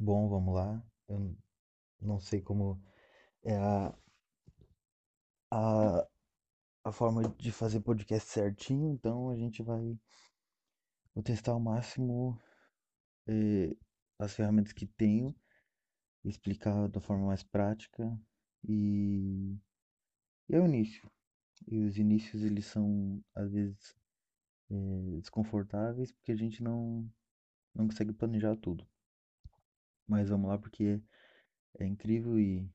Bom, vamos lá. Eu não sei como é a, a, a forma de fazer podcast certinho, então a gente vai vou testar ao máximo eh, as ferramentas que tenho, explicar da forma mais prática e, e é o início. E os inícios eles são às vezes eh, desconfortáveis porque a gente não, não consegue planejar tudo. Mas vamos lá porque é incrível e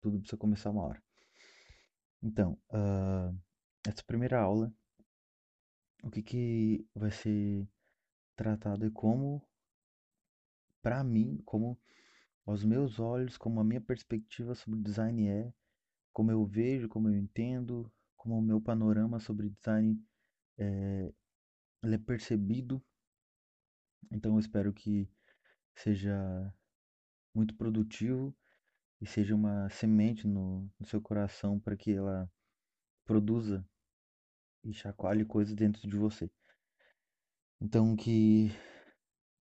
tudo precisa começar uma hora. Então, ah, essa primeira aula, o que que vai ser tratado é como, para mim, como aos meus olhos, como a minha perspectiva sobre design é, como eu vejo, como eu entendo, como o meu panorama sobre design é, é percebido. Então eu espero que seja muito produtivo e seja uma semente no, no seu coração para que ela produza e chacoalhe coisas dentro de você. Então que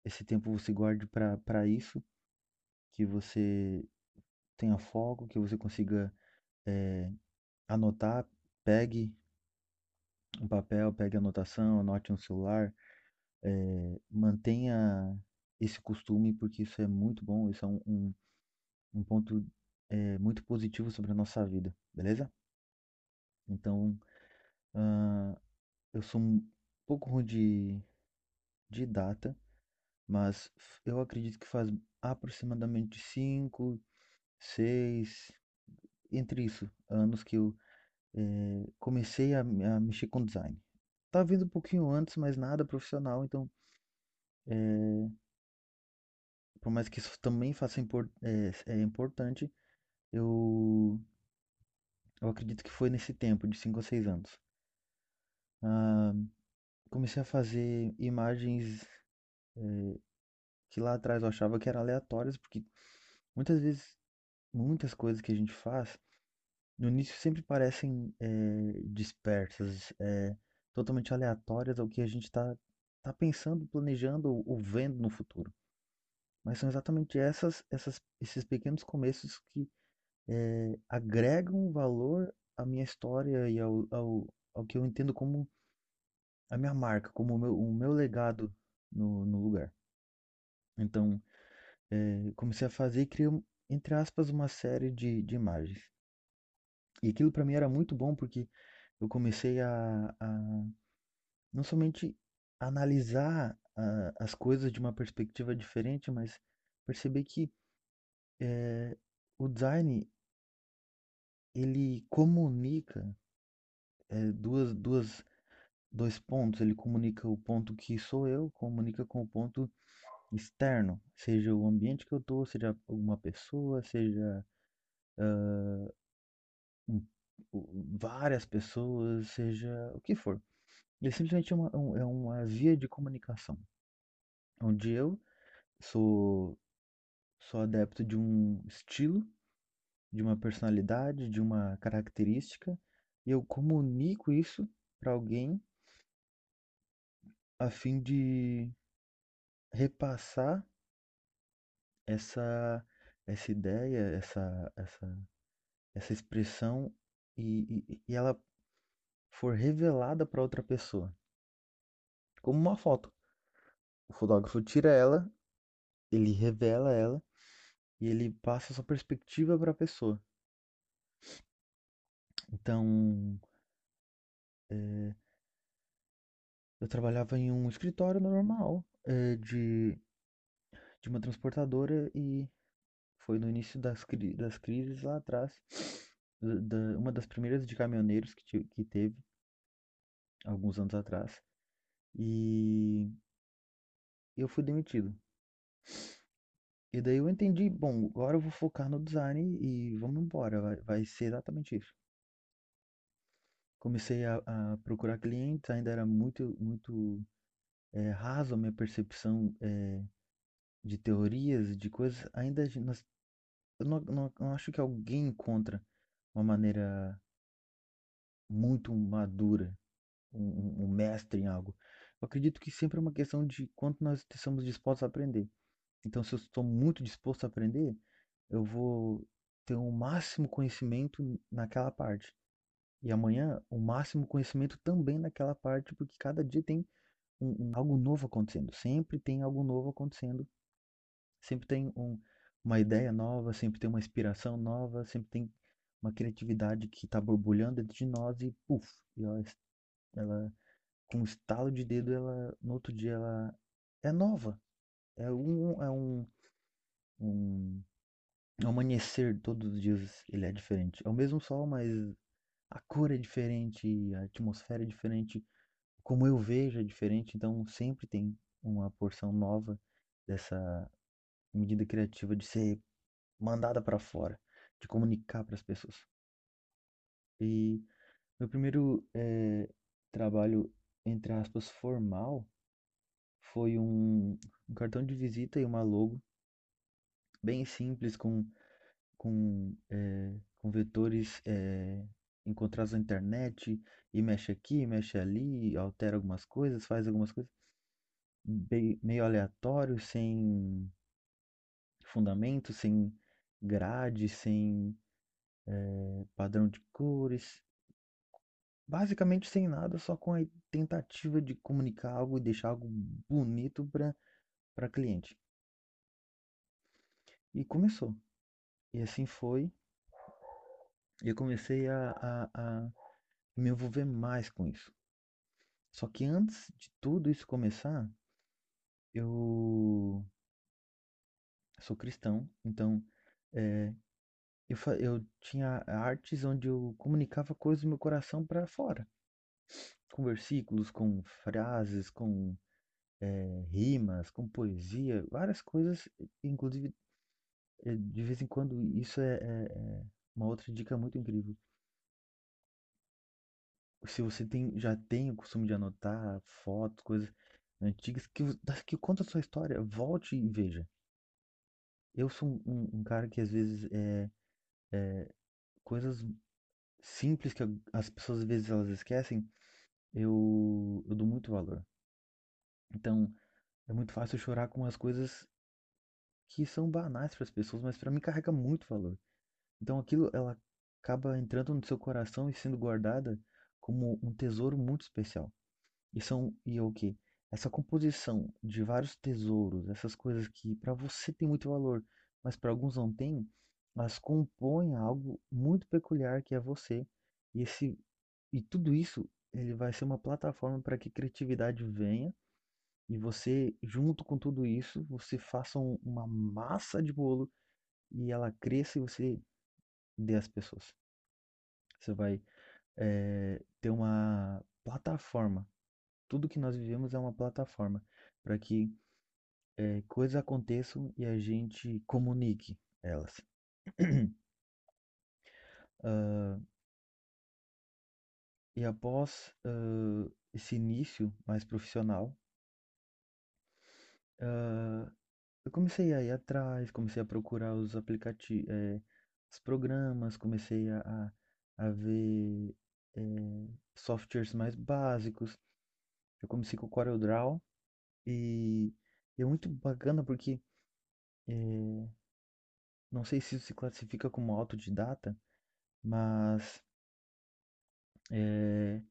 esse tempo você guarde para isso, que você tenha foco, que você consiga é, anotar, pegue um papel, pegue anotação, anote no celular, é, mantenha esse costume porque isso é muito bom, isso é um, um, um ponto é, muito positivo sobre a nossa vida, beleza? Então, uh, eu sou um pouco ruim de, de data, mas eu acredito que faz aproximadamente 5, 6, entre isso, anos que eu é, comecei a, a, mexer com design. Tá vindo um pouquinho antes, mas nada profissional, então é, por mais que isso também faça import, é, é importante, eu eu acredito que foi nesse tempo de 5 a 6 anos. Ah, comecei a fazer imagens é, que lá atrás eu achava que eram aleatórias, porque muitas vezes, muitas coisas que a gente faz, no início sempre parecem é, dispersas, é, totalmente aleatórias ao que a gente está tá pensando, planejando ou vendo no futuro. Mas são exatamente essas, essas, esses pequenos começos que é, agregam valor à minha história e ao, ao, ao que eu entendo como a minha marca, como o meu, o meu legado no, no lugar. Então, é, comecei a fazer e criei, entre aspas, uma série de, de imagens. E aquilo para mim era muito bom porque eu comecei a, a não somente analisar a, as coisas de uma perspectiva diferente, mas perceber que é, o design ele comunica é, duas, duas, dois pontos. Ele comunica o ponto que sou eu, comunica com o ponto externo, seja o ambiente que eu tô, seja alguma pessoa, seja uh, várias pessoas, seja o que for. Ele simplesmente é uma, é uma via de comunicação, onde eu sou, sou adepto de um estilo, de uma personalidade, de uma característica, e eu comunico isso para alguém a fim de repassar essa essa ideia, essa essa essa expressão e, e, e ela for revelada para outra pessoa, como uma foto. O fotógrafo tira ela, ele revela ela e ele passa sua perspectiva para a pessoa. Então, é, eu trabalhava em um escritório normal é, de, de uma transportadora e foi no início das, das crises lá atrás, da, uma das primeiras de caminhoneiros que, que teve, alguns anos atrás, e eu fui demitido. E daí eu entendi, bom, agora eu vou focar no design e vamos embora, vai, vai ser exatamente isso. Comecei a, a procurar clientes, ainda era muito, muito é, raso a minha percepção é, de teorias, de coisas, ainda nós, eu não, não, não acho que alguém encontra uma maneira muito madura, um, um mestre em algo. Eu acredito que sempre é uma questão de quanto nós estamos dispostos a aprender. Então, se eu estou muito disposto a aprender, eu vou ter o máximo conhecimento naquela parte. E amanhã, o máximo conhecimento também naquela parte, porque cada dia tem um, um- algo novo acontecendo. Sempre tem algo novo acontecendo. Sempre tem um, uma ideia nova, sempre tem uma inspiração nova, sempre tem uma criatividade que está borbulhando dentro de nós e, puf, e ela, ela, com um estalo de dedo, ela, no outro dia, ela é nova. É um, é um, um o amanhecer todos os dias ele é diferente. É o mesmo sol, mas a cor é diferente, a atmosfera é diferente, como eu vejo é diferente, então sempre tem uma porção nova dessa medida criativa de ser mandada para fora, de comunicar para as pessoas. E meu primeiro eh, trabalho, entre aspas, formal foi um, um cartão de visita e uma logo bem simples com com, eh, com vetores eh, encontrados na internet e mexe aqui, mexe ali, altera algumas coisas, faz algumas coisas bem- meio aleatório, sem fundamento, sem grade, sem eh, padrão de cores, basicamente sem nada, só com a tentativa de comunicar algo e deixar algo bonito para para cliente. E começou. E assim foi. E eu comecei a, a, a me envolver mais com isso. Só que antes de tudo isso começar, eu sou cristão, então eh, eu, eu tinha artes onde eu comunicava coisas do meu coração para fora, com versículos, com frases, com eh, rimas, com poesia, várias coisas, inclusive eh, de vez em quando isso é, é- é uma outra dica muito incrível. Se você tem, já tem o costume de anotar fotos, coisas antigas que, que conta a sua história, volte e veja. Eu sou um, um- cara que às vezes é, é, coisas simples que as pessoas às vezes elas esquecem, eu, eu dou muito valor. Então, é muito fácil chorar com as coisas que são banais para as pessoas, mas para mim carrega muito valor. Então, aquilo ela acaba entrando no seu coração e sendo guardada como um tesouro muito especial. E são e é o quê? Essa composição de vários tesouros, essas coisas que para você tem muito valor, mas para alguns não tem, elas compõem algo muito peculiar que é você. E esse e tudo isso, ele vai ser uma plataforma para que criatividade venha e você, junto com tudo isso, você faça um- uma massa de bolo e ela cresça e você dê às pessoas. Você vai eh, ter uma plataforma tudo que nós vivemos é uma plataforma para que eh, coisas aconteçam e a gente comunique elas. Ah, e após ah, esse início mais profissional, ah, eu comecei a ir atrás, comecei a procurar os aplicativos, os programas, comecei a, a, ver eh, softwares mais básicos. Eu comecei com o CorelDRAW e é muito bacana porque eh, Não sei se isso se classifica como autodidata, mas é,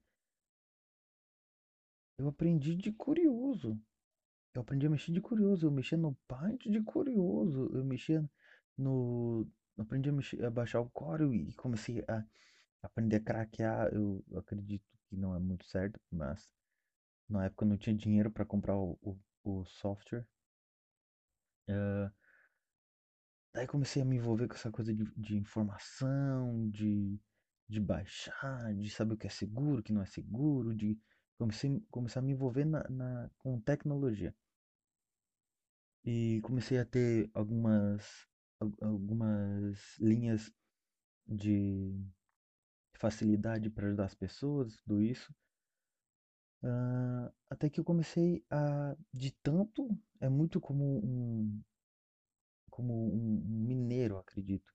eu aprendi de curioso. Eu aprendi a mexer de curioso. Eu mexia no Paint de curioso. Eu mexia no. Aprendi a, mexer, a baixar o Corel e comecei a aprender a craquear. Eu acredito que não é muito certo, mas na época eu não tinha dinheiro para comprar o, o, o software. Eh, Daí comecei a me envolver com essa coisa de, de informação, de, de baixar, de saber o que é seguro, o que não é seguro, de comecei, comecei a me envolver na, na- com tecnologia. E comecei a ter algumas, al- algumas linhas de facilidade para ajudar as pessoas, tudo isso. Ah, até que eu comecei a, de tanto, é muito como um, como um mineiro, acredito.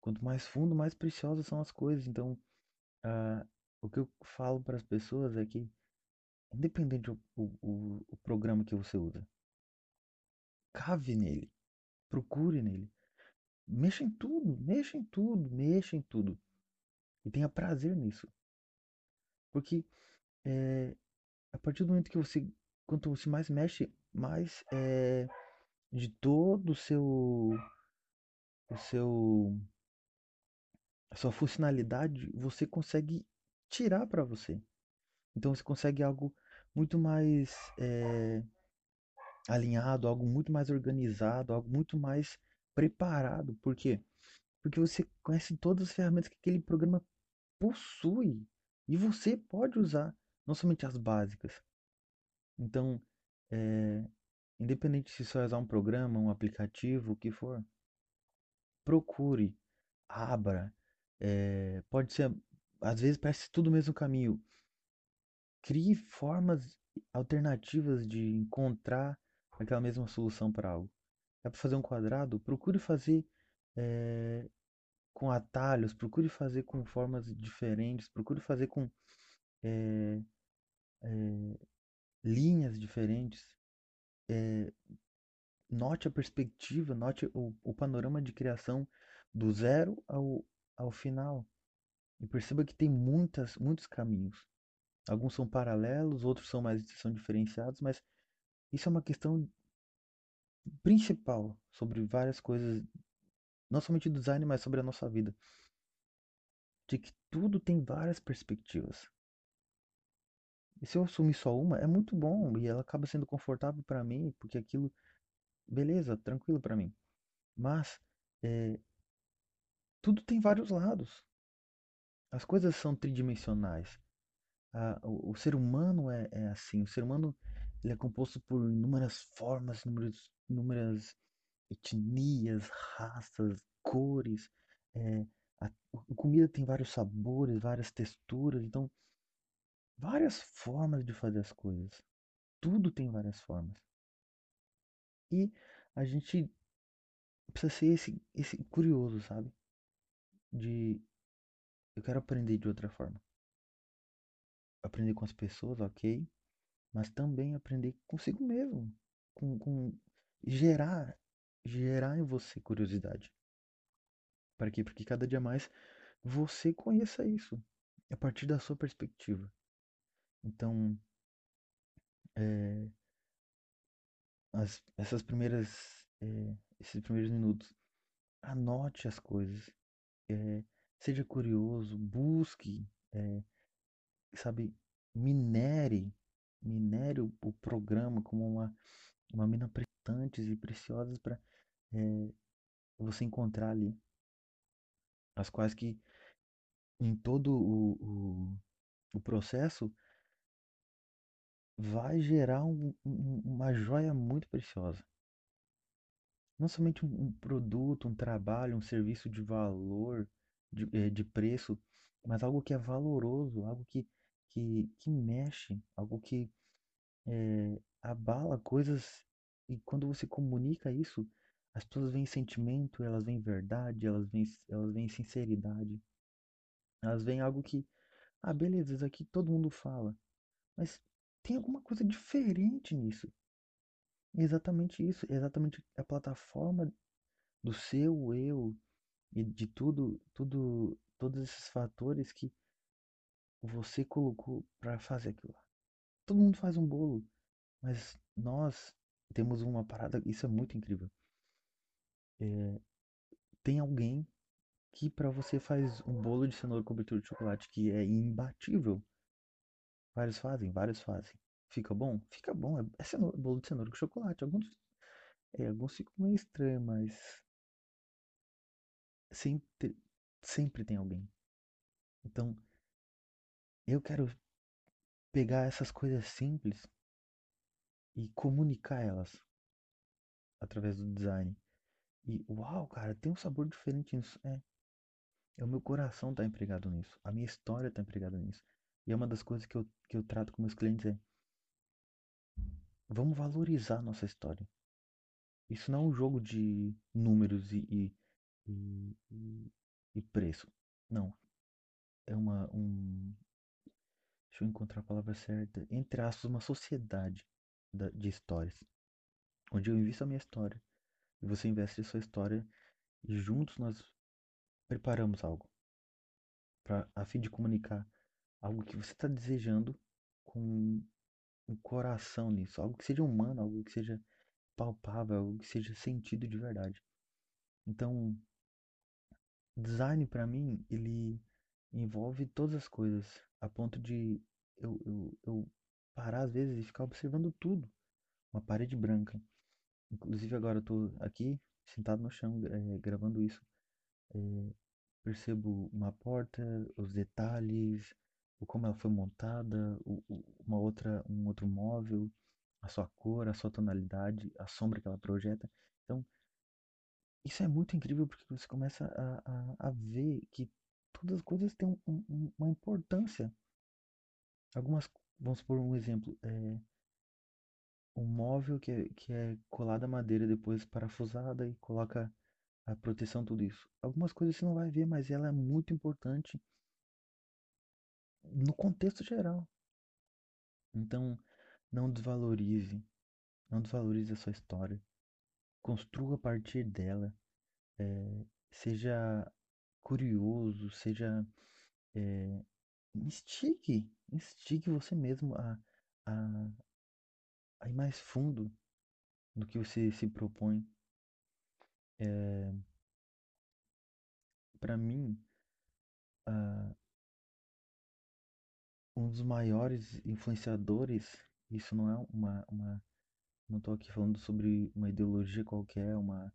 Quanto mais fundo, mais preciosas são as coisas. Então, ah, o que eu falo para as pessoas é que, independente o, o, o, o programa que você usa, cave nele, procure nele. Mexa em tudo, mexa em tudo, mexa em tudo. E tenha prazer nisso. Porque é, a partir do momento que você, quanto você mais mexe, mais é, de todo o seu, o seu, a sua funcionalidade, você consegue tirar para você. Então você consegue algo muito mais é, alinhado, algo muito mais organizado, algo muito mais preparado. Por quê? Porque você conhece todas as ferramentas que aquele programa possui e você pode usar, não somente as básicas. Então, é, independente se você usar um programa, um aplicativo, o que for, procure, abra. É, pode ser, às vezes parece tudo o mesmo caminho. Crie formas alternativas de encontrar aquela mesma solução para algo. É para fazer um quadrado? Procure fazer é, com atalhos, procure fazer com formas diferentes, procure fazer com é, é, linhas diferentes. note a perspectiva, note o, o panorama de criação do zero ao, ao final. E perceba que tem muitas, muitos caminhos. Alguns são paralelos, outros são mais são diferenciados, mas isso é uma questão principal sobre várias coisas, não somente design, mas sobre a nossa vida. De que tudo tem várias perspectivas. E se eu assumir só uma, é muito bom e ela acaba sendo confortável para mim, porque aquilo, beleza, tranquilo para mim. Mas é, tudo tem vários lados. As coisas são tridimensionais. o, o, ser humano é, é assim. O ser humano ele é composto por inúmeras formas, inúmeras, inúmeras etnias, raças, cores. É, a, a comida tem vários sabores, várias texturas, então várias formas de fazer as coisas. Tudo tem várias formas. E a gente precisa ser esse, esse curioso, sabe? De eu quero aprender de outra forma. Aprender com as pessoas, ok mas também aprender consigo mesmo, com, com gerar, gerar em você curiosidade. Para quê? Porque cada dia mais você conheça isso a partir da sua perspectiva. Então, é, as, essas primeiras, é, esses primeiros minutos, anote as coisas, é, seja curioso, busque, sabe, minere minério o programa como uma, uma mina pretantes e preciosas para você encontrar ali. As quais que em todo o, o, o processo vai gerar um, um, uma joia muito preciosa. Não somente um, um, produto, um trabalho, um serviço de valor, de, é, de preço, mas algo que é valoroso, algo que que, que mexe, algo que é, abala coisas. E quando você comunica isso, as pessoas veem sentimento, elas veem verdade, elas veem, elas veem sinceridade, elas veem algo que, ah, beleza, isso aqui todo mundo fala, mas tem alguma coisa diferente nisso. Exatamente isso, exatamente a plataforma do seu eu e de tudo, tudo, todos esses fatores que você colocou para fazer aquilo lá. Todo mundo faz um bolo, mas nós temos uma parada, isso é muito incrível. É, tem alguém que para você faz um bolo de cenoura cobertura de chocolate que é imbatível. Vários fazem, vários fazem. Fica bom? Fica bom. É, é cenoura, bolo de cenoura com chocolate. Alguns, é, alguns ficam meio estranhos, mas sempre, sempre tem alguém. Então, eu quero pegar essas coisas simples e comunicar elas através do design. E uau, cara, tem um sabor diferente nisso. É. É o meu coração tá empregado nisso. A minha história tá empregada nisso. E é uma das coisas que eu, que eu trato com meus clientes é vamos valorizar nossa história. Isso não é um jogo de números e, e, e, e preço. Não. É uma, um, deixa eu encontrar a palavra certa, entre aspas, uma sociedade de histórias. onde eu invisto a minha história e você investe a sua história e juntos nós preparamos algo para a fim de comunicar algo que você está desejando com um coração nisso, algo que seja humano, algo que seja palpável, algo que seja sentido de verdade. Então, design para mim, ele envolve todas as coisas, a ponto de eu, eu, eu parar às vezes e ficar observando tudo. Uma parede branca. Inclusive agora eu tô aqui, sentado no chão, é, gravando isso. É, percebo uma porta, os detalhes, o como ela foi montada, uma outra, um outro móvel, a sua cor, a sua tonalidade, a sombra que ela projeta. Então, isso é muito incrível porque você começa a, a, a ver que todas as coisas têm um, um, uma importância. Algumas, vamos por um exemplo, é, um móvel que é, que é colado à madeira depois parafusada e coloca a proteção, tudo isso. Algumas coisas você não vai ver, mas ela é muito importante no contexto geral. Então, não desvalorize, não desvalorize a sua história. Construa a partir dela. É, seja curioso, seja. É, instigue, instigue você mesmo a, a, a ir mais fundo do que você se propõe. É, para mim, uh, um dos maiores influenciadores, isso não é uma, uma não estou aqui falando sobre uma ideologia qualquer, uma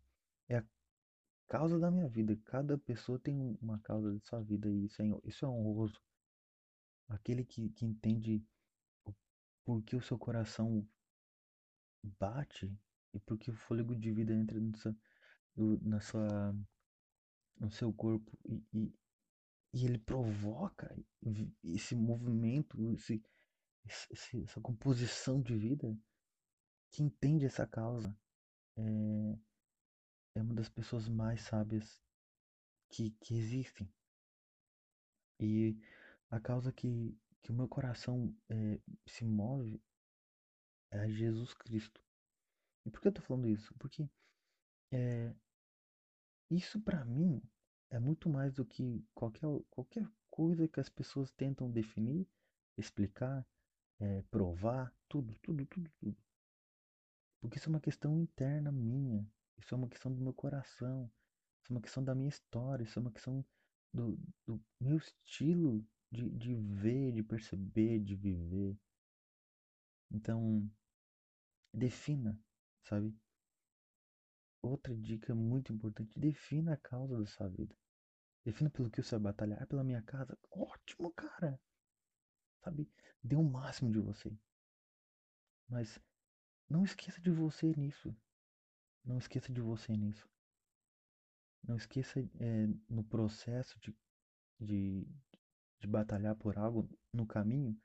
é a causa da minha vida. Cada pessoa tem uma causa de sua vida e isso é, isso é honroso. Aquele que, que entende o porquê o seu coração bate e porque o fôlego de vida entra no seu, na sua, no seu corpo e, e ele provoca esse movimento, esse, esse, essa composição de vida, que entende essa causa é, é uma das pessoas mais sábias que, que existem. E a causa que, que o meu coração é, se move é Jesus Cristo. E por que eu tô falando isso? Porque é, isso para mim é muito mais do que qualquer, qualquer coisa que as pessoas tentam definir, explicar, é, provar, tudo, tudo, tudo, tudo. Porque isso é uma questão interna minha, isso é uma questão do meu coração, isso é uma questão da minha história, isso é uma questão do, do meu estilo de, de ver, de perceber, de viver. Então, defina, sabe? Outra dica muito importante: defina a causa da sua vida. Defina pelo que você vai batalhar. Pela minha casa. Ótimo, cara. Sabe? Dê o um máximo de você. Mas não esqueça de você nisso. Não esqueça de você nisso. Não esqueça é, no processo de, de, de batalhar por algo no caminho.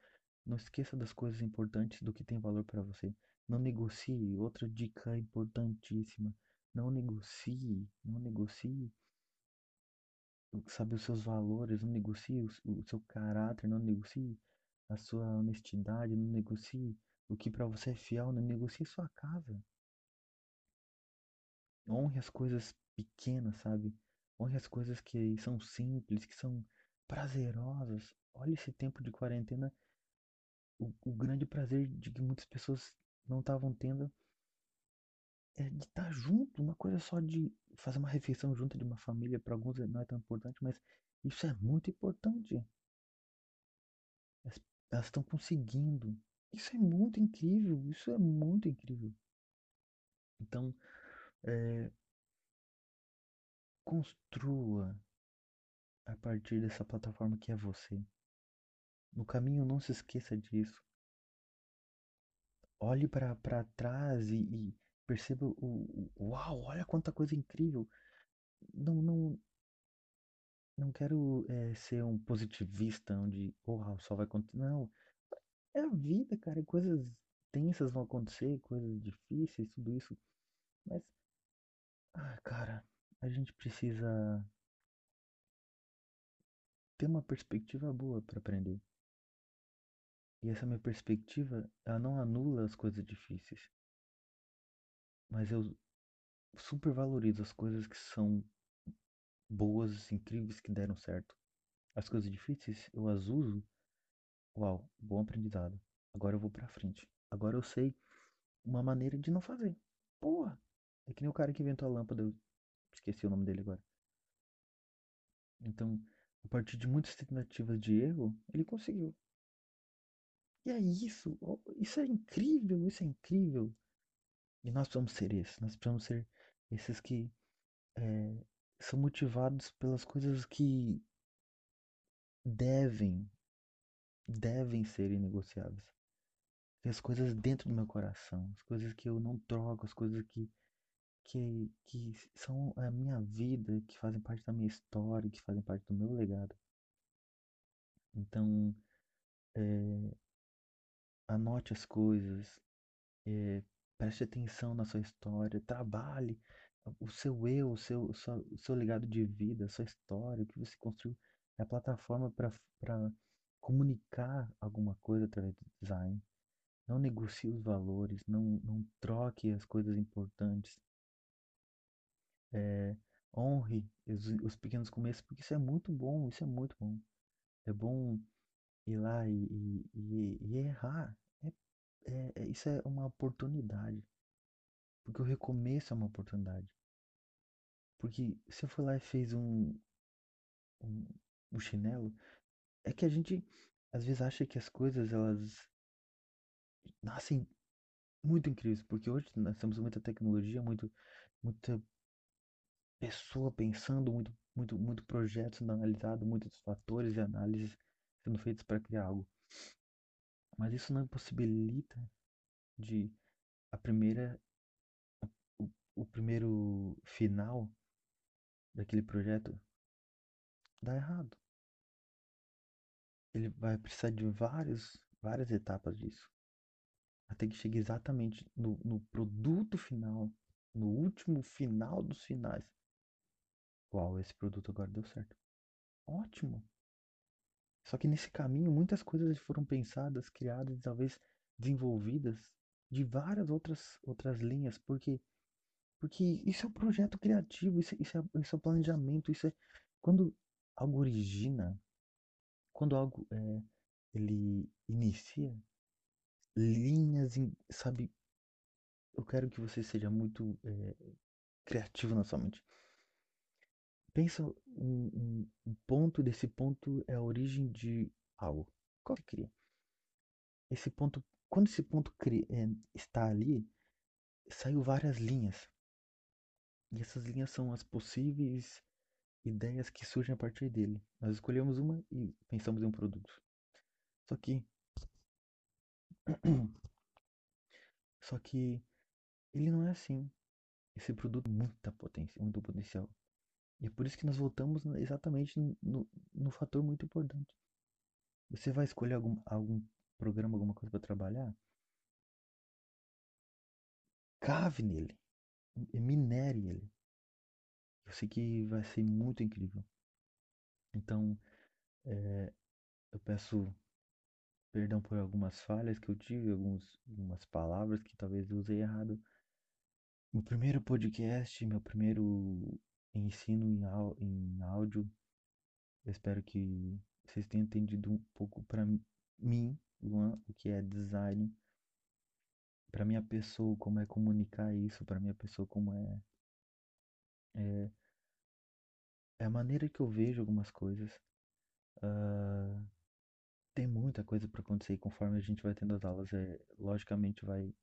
Não esqueça das coisas importantes, do que tem valor para você. Não negocie. Outra dica importantíssima não negocie, não negocie, sabe, os seus valores, não negocie o, seu caráter, não negocie a sua honestidade, não negocie o que para você é fiel, não negocie sua casa. Honre as coisas pequenas, sabe? Honre as coisas que são simples, que são prazerosas. Olha esse tempo de quarentena, o, o grande prazer de que muitas pessoas não estavam tendo é de estar tá junto, uma coisa só de fazer uma refeição junto de uma família, para alguns não é tão importante, mas isso é muito importante. Elas estão conseguindo. Isso é muito incrível, isso é muito incrível. Então, é, construa a partir dessa plataforma que é você. No caminho, não se esqueça disso. Olhe para trás e, e perceba o, o uau, olha quanta coisa incrível. Não, não, não quero é, ser um positivista onde uau, só vai acontecer. Não, é a vida, cara. Coisas tensas vão acontecer, coisas difíceis, tudo isso. Mas, ah, cara, a gente precisa ter uma perspectiva boa para aprender. E essa minha perspectiva, ela não anula as coisas difíceis. Mas eu super valorizo as coisas que são boas, incríveis, que deram certo. As coisas difíceis, eu as uso. Uau, bom aprendizado. Agora eu vou pra frente. Agora eu sei uma maneira de não fazer. Porra! É que nem o cara que inventou a lâmpada, eu esqueci o nome dele agora. Então, a partir de muitas tentativas de erro, ele conseguiu. E é isso, isso é incrível, isso é incrível. E nós precisamos ser esses, nós precisamos ser esses que é, são motivados pelas coisas que devem, devem ser inegociáveis. Tem as coisas dentro do meu coração, as coisas que eu não troco, as coisas que, que, que são a minha vida, que fazem parte da minha história, que fazem parte do meu legado. Então, é, anote as coisas, é, preste atenção na sua história, trabalhe o seu eu, o seu, o seu, o seu legado de vida, a sua história, o que você construiu, é a plataforma para comunicar alguma coisa através do design. Não negocie os valores, não, não troque as coisas importantes. É, honre os, os, pequenos começos, porque isso é muito bom, isso é muito bom. É bom ir lá e, e, e, e errar. É, é, isso é uma oportunidade. Porque o recomeço é uma oportunidade. Porque se eu for lá e fez um, um, um chinelo, é que a gente às vezes acha que as coisas elas nascem muito incríveis, porque hoje nós temos muita tecnologia, muito, muita pessoa pensando, muito, muito, muito projeto sendo analisado, muitos fatores e análises sendo feitos para criar algo. Mas isso não impossibilita de a primeira o, o primeiro final daquele projeto dar errado. Ele vai precisar de vários, várias etapas disso. Até que chegue exatamente no, no produto final, no último final dos finais. Uau, esse produto agora deu certo. Ótimo! Só que nesse caminho muitas coisas foram pensadas, criadas talvez desenvolvidas de várias outras, outras linhas, porque porque isso é um projeto criativo, isso, isso, é, isso é planejamento, isso é. Quando algo origina, quando algo é, ele inicia, linhas, sabe? Eu quero que você seja muito é, criativo na sua mente. Pensa um, um, um, ponto, desse ponto é a origem de algo. Qual que cria? Esse ponto, quando esse ponto cria, é, está ali, saiu várias linhas. E essas linhas são as possíveis ideias que surgem a partir dele. Nós escolhemos uma e pensamos em um produto. Só que. Só que ele não é assim. Esse produto tem muita potência, muito potencial. E é por isso que nós voltamos exatamente no, no fator muito importante. Você vai escolher algum, algum programa, alguma coisa para trabalhar? Cave nele minere ele. Eu sei que vai ser muito incrível. Então, é, eu peço perdão por algumas falhas que eu tive, alguns, algumas palavras que talvez eu usei errado. Meu primeiro podcast, meu primeiro ensino em, em áudio. Espero que vocês tenham entendido um pouco para mim, Luan, o que é design para minha pessoa como é comunicar isso, para minha pessoa como é, é é a maneira que eu vejo algumas coisas. Uh, tem muita coisa para acontecer conforme a gente vai tendo as aulas, é, logicamente vai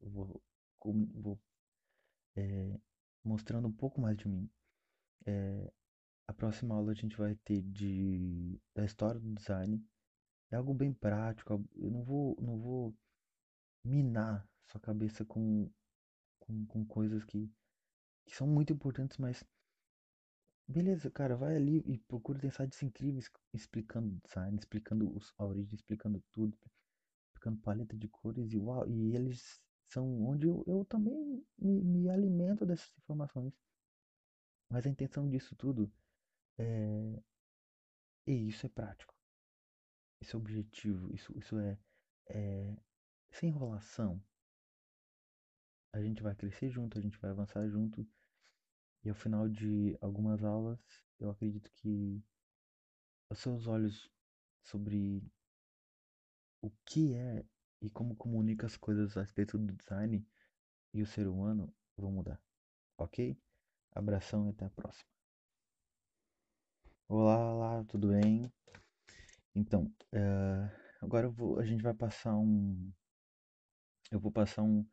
vou, vou é, mostrando um pouco mais de mim. É, a próxima aula a gente vai ter de da história do design. É algo bem prático. Eu não vou não vou minar sua cabeça com, com, com coisas que, que são muito importantes, mas beleza, cara, vai ali e procura ter sites incríveis explicando design, explicando os, a origem, explicando tudo, explicando paleta de cores e uau, e eles são onde eu, eu também me, me alimento dessas informações. Mas a intenção disso tudo é. E isso é prático. Isso é objetivo. Isso, isso é, é sem enrolação. a gente vai crescer junto, a gente vai avançar junto. E ao final de algumas aulas, eu acredito que os seus olhos sobre o que é e como comunica as coisas a respeito do design e o ser humano vão mudar. Ok? Abração e até a próxima. Olá, olá, tudo bem? Então, uh, agora vou, a gente vai passar um. Eu vou passar um,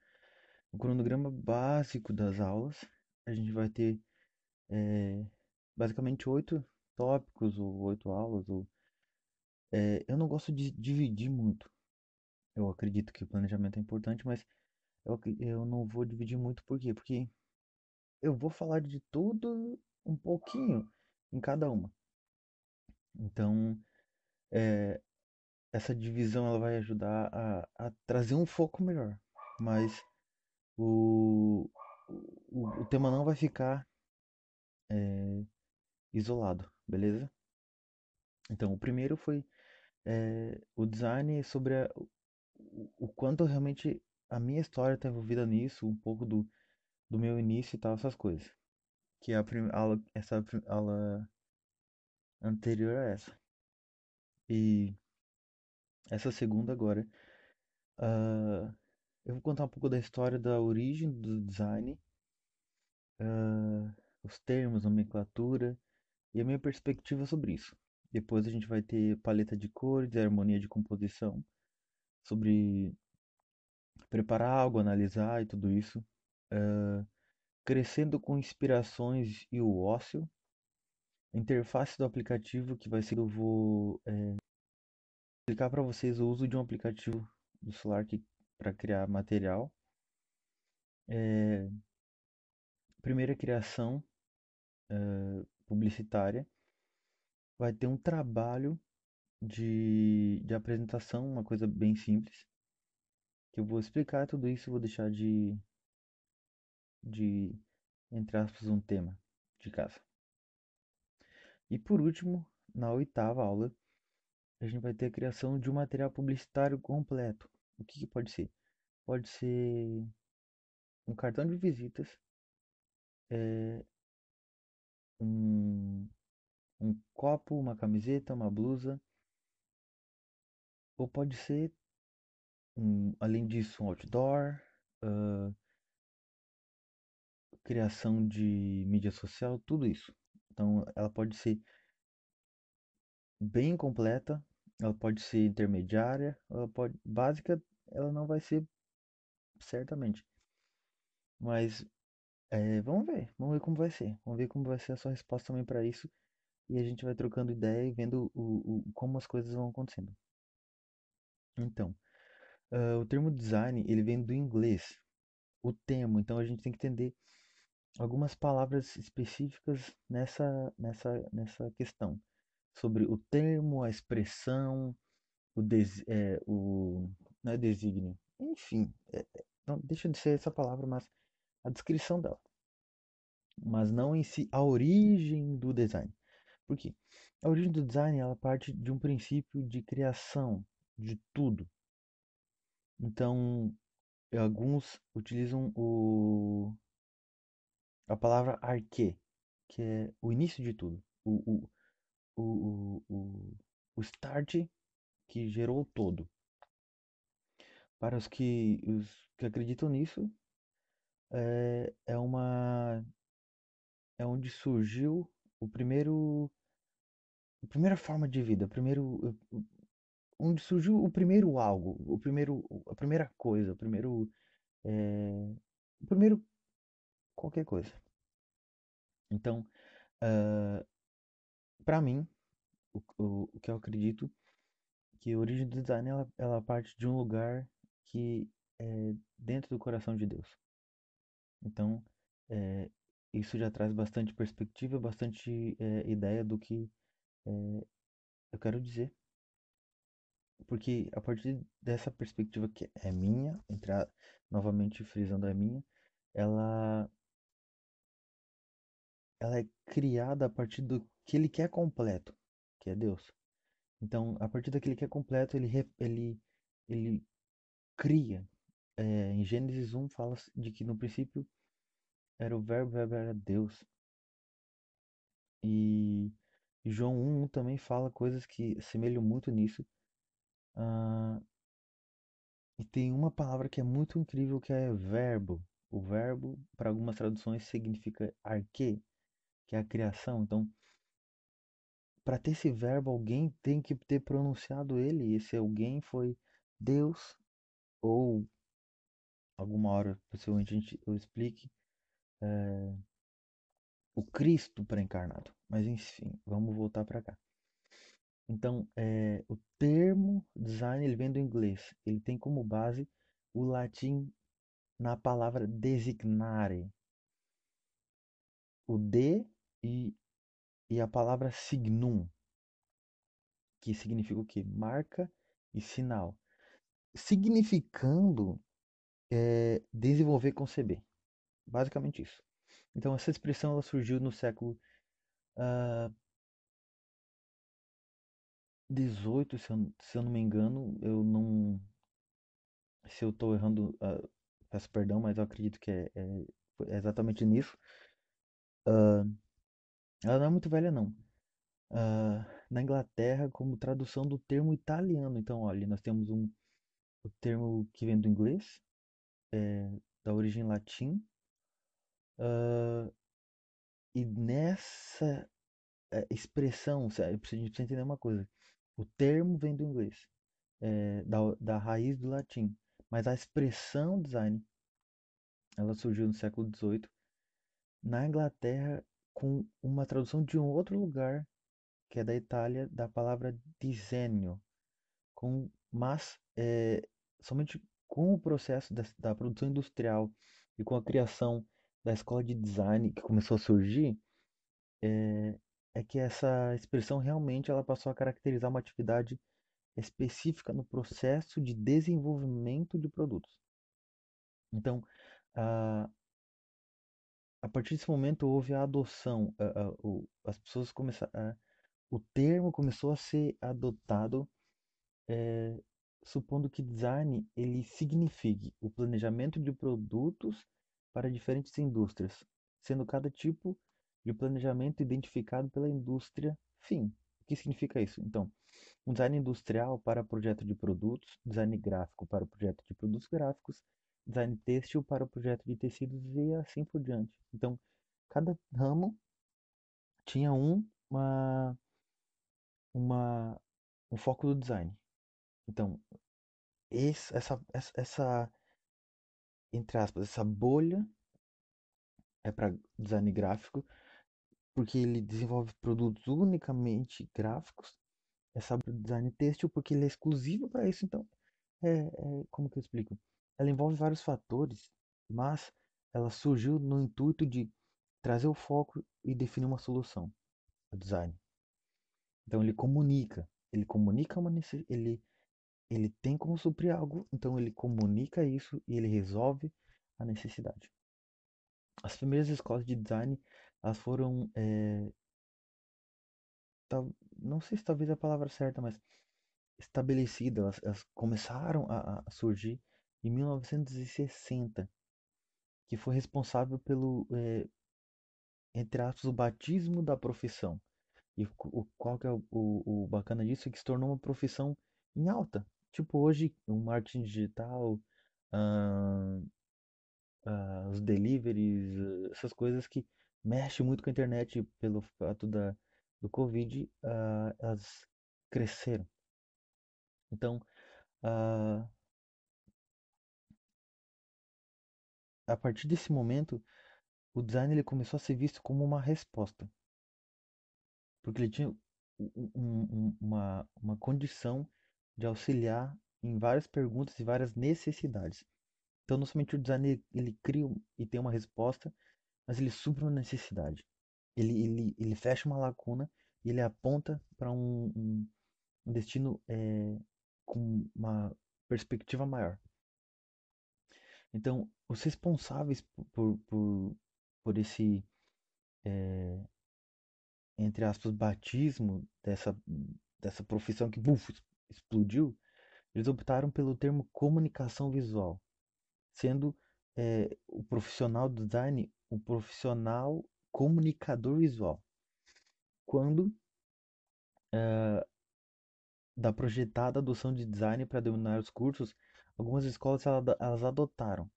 um cronograma básico das aulas. A gente vai ter é, basicamente oito tópicos ou oito aulas. Ou, é, eu não gosto de dividir muito. Eu acredito que o planejamento é importante, mas eu, eu não vou dividir muito por quê? Porque eu vou falar de tudo um pouquinho em cada uma. Então, é, essa divisão ela vai ajudar a, a, trazer um foco melhor. Mas o, o, o tema não vai ficar é, isolado, beleza? Então, o primeiro foi é, o design sobre a, o, quanto realmente a minha história está envolvida nisso, um pouco do, do meu início e tal, essas coisas. Que é a aula, essa aula anterior a essa. E essa segunda agora, uh, eu vou contar um pouco da história da origem do design, uh, os termos, nomenclatura e a minha perspectiva sobre isso. Depois a gente vai ter paleta de cores, harmonia de composição, sobre preparar algo, analisar e tudo isso. Uh, crescendo com inspirações e o ócio, a interface do aplicativo que vai ser eu vou é, explicar para vocês o uso de um aplicativo do celular para criar material. É, primeira criação publicitária vai ter um trabalho de, de apresentação, uma coisa bem simples, que eu vou explicar tudo isso, vou deixar de, de entre aspas, um tema de casa. E por último, na oitava aula, a gente vai ter a criação de um material publicitário completo. O que, que pode ser? Pode ser um cartão de visitas, é, um, um copo, uma camiseta, uma blusa, ou pode ser, um, além disso, um outdoor, uh, criação de mídia social, tudo isso. Então, ela pode ser bem completa, ela pode ser intermediária, ela pode básica, ela não vai ser certamente. Mas é, vamos ver, vamos ver como vai ser, vamos ver como vai ser a sua resposta também para isso e a gente vai trocando ideia e vendo o, o como as coisas vão acontecendo. Então, uh, o termo design ele vem do inglês, o termo, então a gente tem que entender algumas palavras específicas nessa, nessa, nessa questão. Sobre o termo, a expressão, o, des, é, o não é desígnio, enfim, é, é, não deixa de ser essa palavra, mas a descrição dela. Mas não em si a origem do design. Por quê? A origem do design ela parte de um princípio de criação de tudo. Então, alguns utilizam o a palavra arque, que é o início de tudo, o, o, o, o, o start que gerou todo. Para os que, os que acreditam nisso, é, é uma é onde surgiu o primeiro a primeira forma de vida, o primeiro onde surgiu o primeiro algo, o primeiro a primeira coisa, o primeiro é, o primeiro qualquer coisa. Então, uh, para mim, o, o, o, que eu acredito que a origem do design ela, ela parte de um lugar que é dentro do coração de Deus. Então, é, isso já traz bastante perspectiva, bastante é, ideia do que é, eu quero dizer. Porque a partir dessa perspectiva que é minha, entrar novamente frisando é minha, ela ela é criada a partir do que ele quer completo, que é Deus. Então, a partir daquele que é completo, ele ele ele cria é, em Gênesis 1 fala de que no princípio era o verbo, o verbo era Deus. E João 1 também fala coisas que assemelham muito nisso. E tem uma palavra que é muito incrível que é verbo. O verbo, para algumas traduções, significa arque, que é a criação. Então, para ter esse verbo, alguém tem que ter pronunciado ele. E esse alguém foi Deus, ou alguma hora, possivelmente a gente, eu explique, é, o Cristo pré-encarnado. Mas enfim, vamos voltar para cá. Então, é, o termo design ele vem do inglês. Ele tem como base o latim na palavra designare. O de e, e a palavra signum, que significa o quê? Marca e sinal. Significando é, desenvolver conceber. Basicamente isso. Então, essa expressão ela surgiu no século uh, 18, se eu, se eu não me engano, eu não. Se eu estou errando, uh, peço perdão, mas eu acredito que é, é, é exatamente nisso. Uh, ela não é muito velha, não. Uh, na Inglaterra, como tradução do termo italiano. Então, olha, nós temos um, o termo que vem do inglês, é, da origem latim. e nessa é, expressão, a gente precisa entender uma coisa. O termo vem do inglês, é, da, da raiz do latim, mas a expressão design ela surgiu no século XVIII na Inglaterra com uma tradução de um outro lugar que é da Itália da palavra disegno, com mas é, somente com o processo da, da produção industrial e com a criação da escola de design que começou a surgir, é, é que essa expressão realmente ela passou a caracterizar uma atividade específica no processo de desenvolvimento de produtos. Então, a, a partir desse momento houve a adoção, a, a, o, as pessoas começaram, o termo começou a ser adotado, é, supondo que design ele signifique o planejamento de produtos para diferentes indústrias, sendo cada tipo de planejamento identificado pela indústria fim. O que significa isso? Então, um design industrial para projeto de produtos, design gráfico para projeto de produtos gráficos, design têxtil para o projeto de tecidos e assim por diante. Então, cada ramo tinha um, uma, uma, um foco do design. Então, esse, essa, essa, entre aspas, essa bolha é para design gráfico, porque ele desenvolve produtos unicamente gráficos. É sobre design têxtil porque ele é exclusivo para isso. Então, é, é, como que eu explico? Ela envolve vários fatores, mas ela surgiu no intuito de trazer o foco e definir uma solução. O design. Então ele comunica, ele comunica uma ele ele tem como suprir algo, então ele comunica isso e ele resolve a necessidade. As primeiras escolas de design elas foram é, não sei se talvez a palavra certa, mas estabelecidas, elas, elas começaram a, a, surgir em 1960, que foi responsável pelo, é, entre aspas, o batismo da profissão. E o, qual que é o, o, o bacana disso é que se tornou uma profissão em alta. Tipo hoje, o marketing digital, os deliveries, essas coisas que mexem muito com a internet pelo fato da, do Covid, uh, elas cresceram. Então, uh, a partir desse momento, o design ele começou a ser visto como uma resposta. Porque ele tinha um, um, uma, uma condição de auxiliar em várias perguntas e várias necessidades. Então, não somente o design ele, ele cria e tem uma resposta, mas ele supra uma necessidade. Ele, ele, ele fecha uma lacuna e ele aponta para um, um, um, destino é, com uma perspectiva maior. Então, os responsáveis por, por, por esse, é, entre aspas, batismo dessa, dessa profissão que buf, explodiu, eles optaram pelo termo comunicação visual. sendo é, o profissional do design um profissional comunicador visual. Quando uh, da projetada adoção de design para dominar os cursos, algumas escolas elas adotaram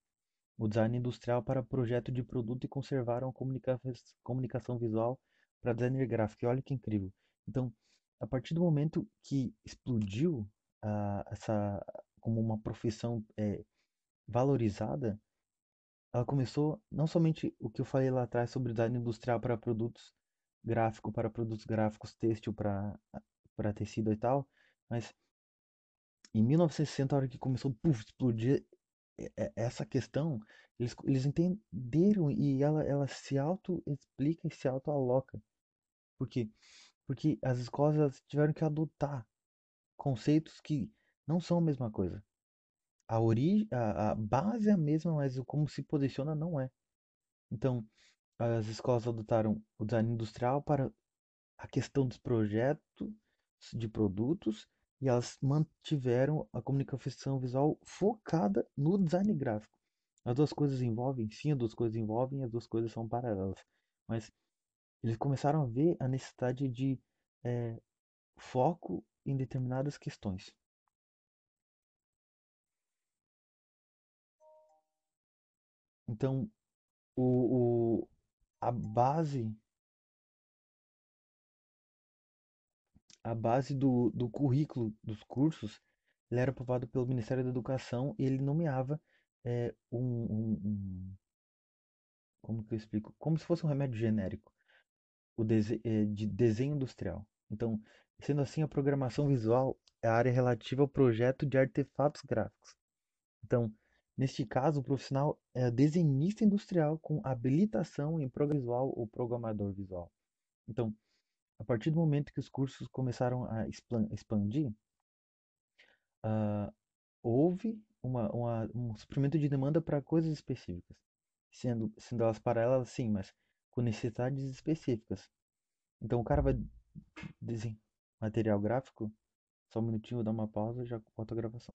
o design industrial para projeto de produto e conservaram a comunica comunicação visual para designer gráfico. E olha que incrível. Então, a partir do momento que explodiu uh, essa como uma profissão é, valorizada, ela começou não somente o que eu falei lá atrás sobre design industrial para produtos gráfico, para produtos gráficos, têxtil para para tecido e tal, mas em 1960, a hora que começou a explodir essa questão, eles, eles entenderam e ela, ela se auto-explica e se auto-aloca. Por quê? Porque as escolas tiveram que adotar conceitos que não são a mesma coisa. A, origem, a, a base é a mesma, mas o como se posiciona não é. Então, as escolas adotaram o design industrial para a questão dos projetos de produtos e elas mantiveram a comunicação visual focada no design gráfico. As duas coisas envolvem, sim, as duas coisas envolvem, as duas coisas são paralelas. Mas eles começaram a ver a necessidade de é, foco em determinadas questões. Então, o, o, a base a base do, do currículo dos cursos ele era aprovado pelo Ministério da Educação e ele nomeava é, um, um, um, como que eu explico? Como se fosse um remédio genérico o dese, é, de desenho industrial. Então sendo assim a programação visual é a área relativa ao projeto de artefatos gráficos. Então neste caso o profissional é desenhista industrial com habilitação em programação visual ou programador visual então a partir do momento que os cursos começaram a expandir, uh, houve uma, uma, um suprimento de demanda para coisas específicas, sendo, sendo elas paralelas, sim, mas com necessidades específicas. Então o cara vai desenhar material gráfico, só um minutinho, vou dar uma pausa e já volto a gravação.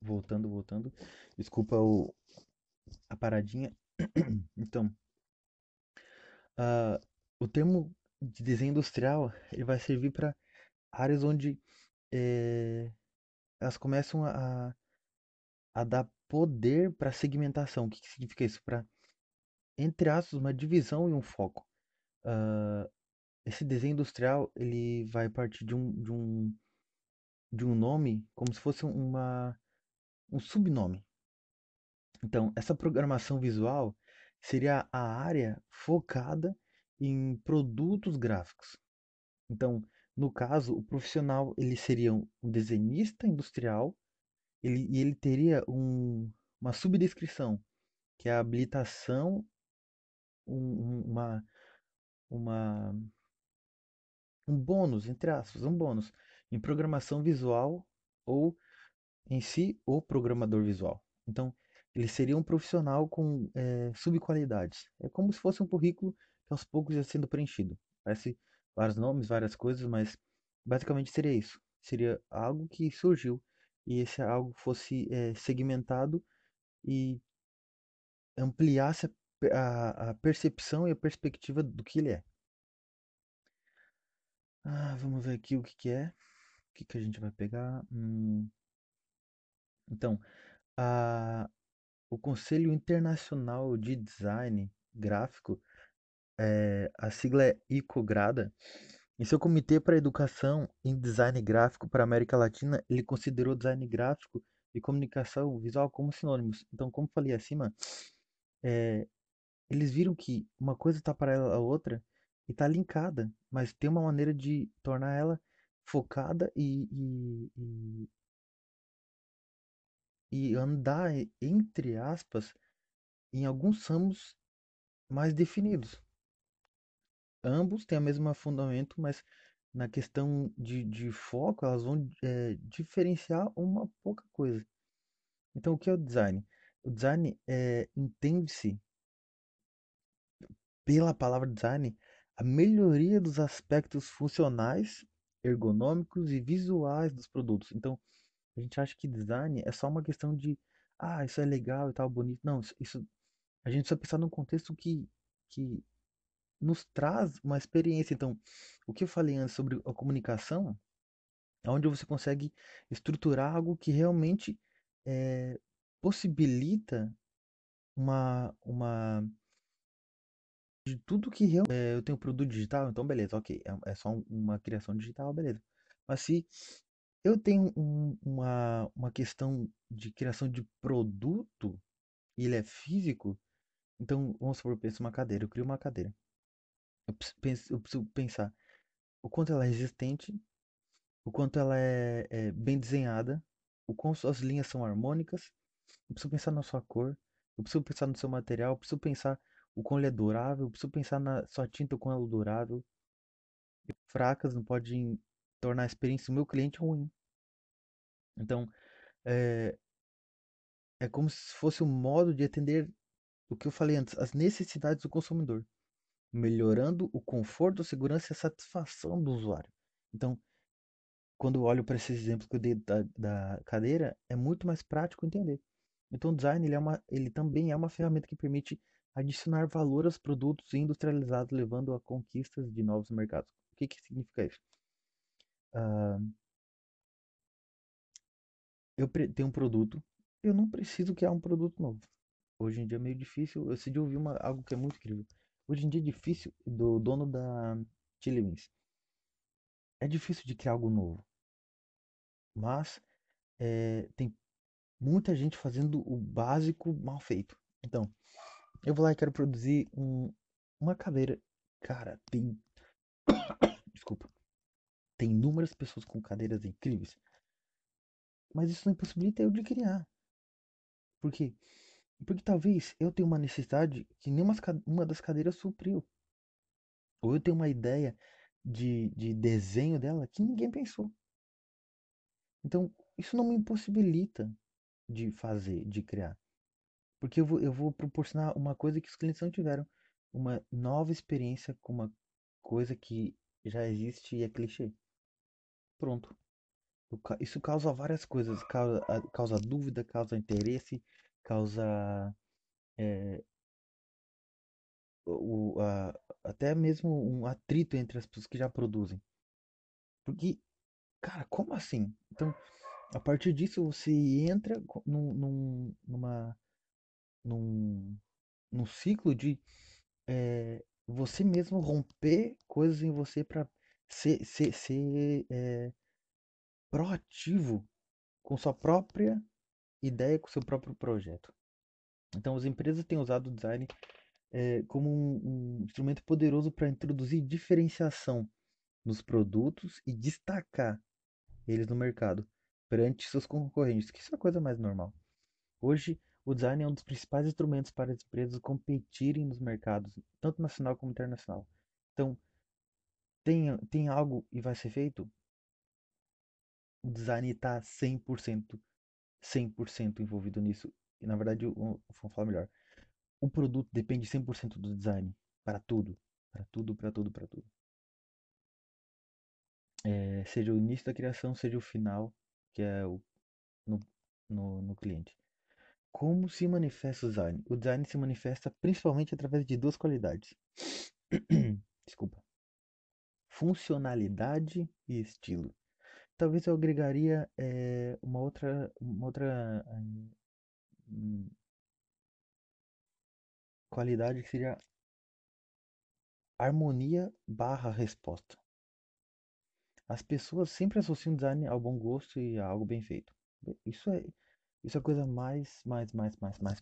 Voltando, voltando. Desculpa o, a paradinha. então, uh, o termo de desenho industrial ele vai servir para áreas onde é, elas começam a, a dar poder para segmentação. O que, que significa isso? Para, entre aspas, uma divisão e um foco. Uh, esse desenho industrial ele vai partir de um, de um, de um nome como se fosse uma, um subnome. Então, essa programação visual seria a área focada em produtos gráficos. Então, no caso, o profissional ele seria um desenhista industrial ele, e ele teria um, uma subdescrição, que é a habilitação, um, uma, uma, um bônus, entre aspas, um bônus, em programação visual ou em si o programador visual. Então, ele seria um profissional com é, subqualidades. É como se fosse um currículo que aos poucos ia sendo preenchido. Parece vários nomes, várias coisas, mas basicamente seria isso. Seria algo que surgiu e esse algo fosse é, segmentado e ampliasse a, a, a, percepção e a perspectiva do que ele é. Ah, vamos ver aqui o que, que é. O que, que a gente vai pegar? Hum. Então, a, o Conselho Internacional de Design Gráfico é, a sigla é ICOGRADA, em seu Comitê para Educação em Design Gráfico para a América Latina, ele considerou design gráfico e comunicação visual como sinônimos. Então, como falei acima, é, eles viram que uma coisa está para a outra e está linkada, mas tem uma maneira de tornar ela focada e, e, e, e andar, entre aspas, em alguns ramos mais definidos ambos têm o mesmo fundamento, mas na questão de, de foco, elas vão é, diferenciar uma pouca coisa. Então, o que é o design? O design é, entende-se, pela palavra design, a melhoria dos aspectos funcionais, ergonômicos e visuais dos produtos. Então, a gente acha que design é só uma questão de ah, isso é legal e tal, bonito. Não, isso, isso- a gente precisa pensar num contexto que, que nos traz uma experiência. Então, o que eu falei antes sobre a comunicação, é onde você consegue estruturar algo que realmente eh, possibilita uma, uma de tudo que real- eh, eu tenho produto digital, então beleza, ok, é, é só um- uma criação digital, beleza. Mas se eu tenho um- uma, uma questão de criação de produto e ele é físico, então vamos supor, eu penso uma cadeira, eu crio uma cadeira. Eu preciso, eu preciso pensar o quanto ela é resistente, o quanto ela é, é bem desenhada, o quanto as linhas são harmônicas. Eu preciso pensar na sua cor, eu preciso pensar no seu material, eu preciso pensar o quão ele é durável, eu preciso pensar na sua tinta, o quão ela é durável. Fracas não podem tornar a experiência do meu cliente ruim. Então, é, é como se fosse um modo de atender o que eu falei antes, as necessidades do consumidor, melhorando o conforto, a segurança e a satisfação do usuário. Então, quando eu olho para esses exemplos que eu dei da, da cadeira, é muito mais prático entender. Então, o design ele é uma, ele também é uma ferramenta que permite adicionar valor aos produtos industrializados, levando a conquistas de novos mercados. O que, que significa isso? Ah, eu tenho um produto, eu não preciso criar um produto novo. Hoje em dia é meio difícil. Eu decidi ouvir uma, algo que é muito incrível. Hoje em dia é difícil, do dono da Chili Beans, é difícil de criar algo novo, mas é, tem muita gente fazendo o básico mal feito. Então, eu vou lá e quero produzir um, uma cadeira. Cara, tem. Tem inúmeras pessoas com cadeiras incríveis, mas isso não impossibilita eu de criar. Por quê? Porque talvez eu tenha uma necessidade que nenhuma uma das cadeiras supriu. Ou eu tenho uma ideia de, de desenho dela que ninguém pensou. Então, isso não me impossibilita de fazer, de criar. Porque eu vou, eu vou proporcionar uma coisa que os clientes não tiveram. Uma nova experiência com uma coisa que já existe e é clichê. Pronto. Isso causa várias coisas. Causa, causa dúvida, causa interesse, causa é, o, a- até mesmo um atrito entre as pessoas que já produzem. Porque, cara, como assim? Então, a partir disso você entra num, num, numa, num, num ciclo de é, você mesmo romper coisas em você para ser, ser, ser é, proativo com sua própria ideia, com seu próprio projeto. Então, as empresas têm usado o design é, como um, um instrumento poderoso para introduzir diferenciação nos produtos e destacar eles no mercado perante seus concorrentes, que isso é a coisa mais normal. Hoje, o design é um dos principais instrumentos para as empresas competirem nos mercados, tanto nacional como internacional. Então, tem, tem algo e vai ser feito? O design está 100%, 100% envolvido nisso. E, na verdade, eu, eu vou falar melhor. O produto depende 100% do design para tudo, para tudo, para tudo, para tudo. É, seja o início da criação, seja o final, que é o, no, no, no cliente. Como se manifesta o design? O design se manifesta principalmente através de duas qualidades. Desculpa. Funcionalidade e estilo. Talvez eu agregaria eh, uma outra, uma outra eh, hum, qualidade que seria harmonia barra resposta. As pessoas sempre associam design ao bom gosto e a algo bem feito. Isso é, isso é a coisa mais, mais, mais, mais, mais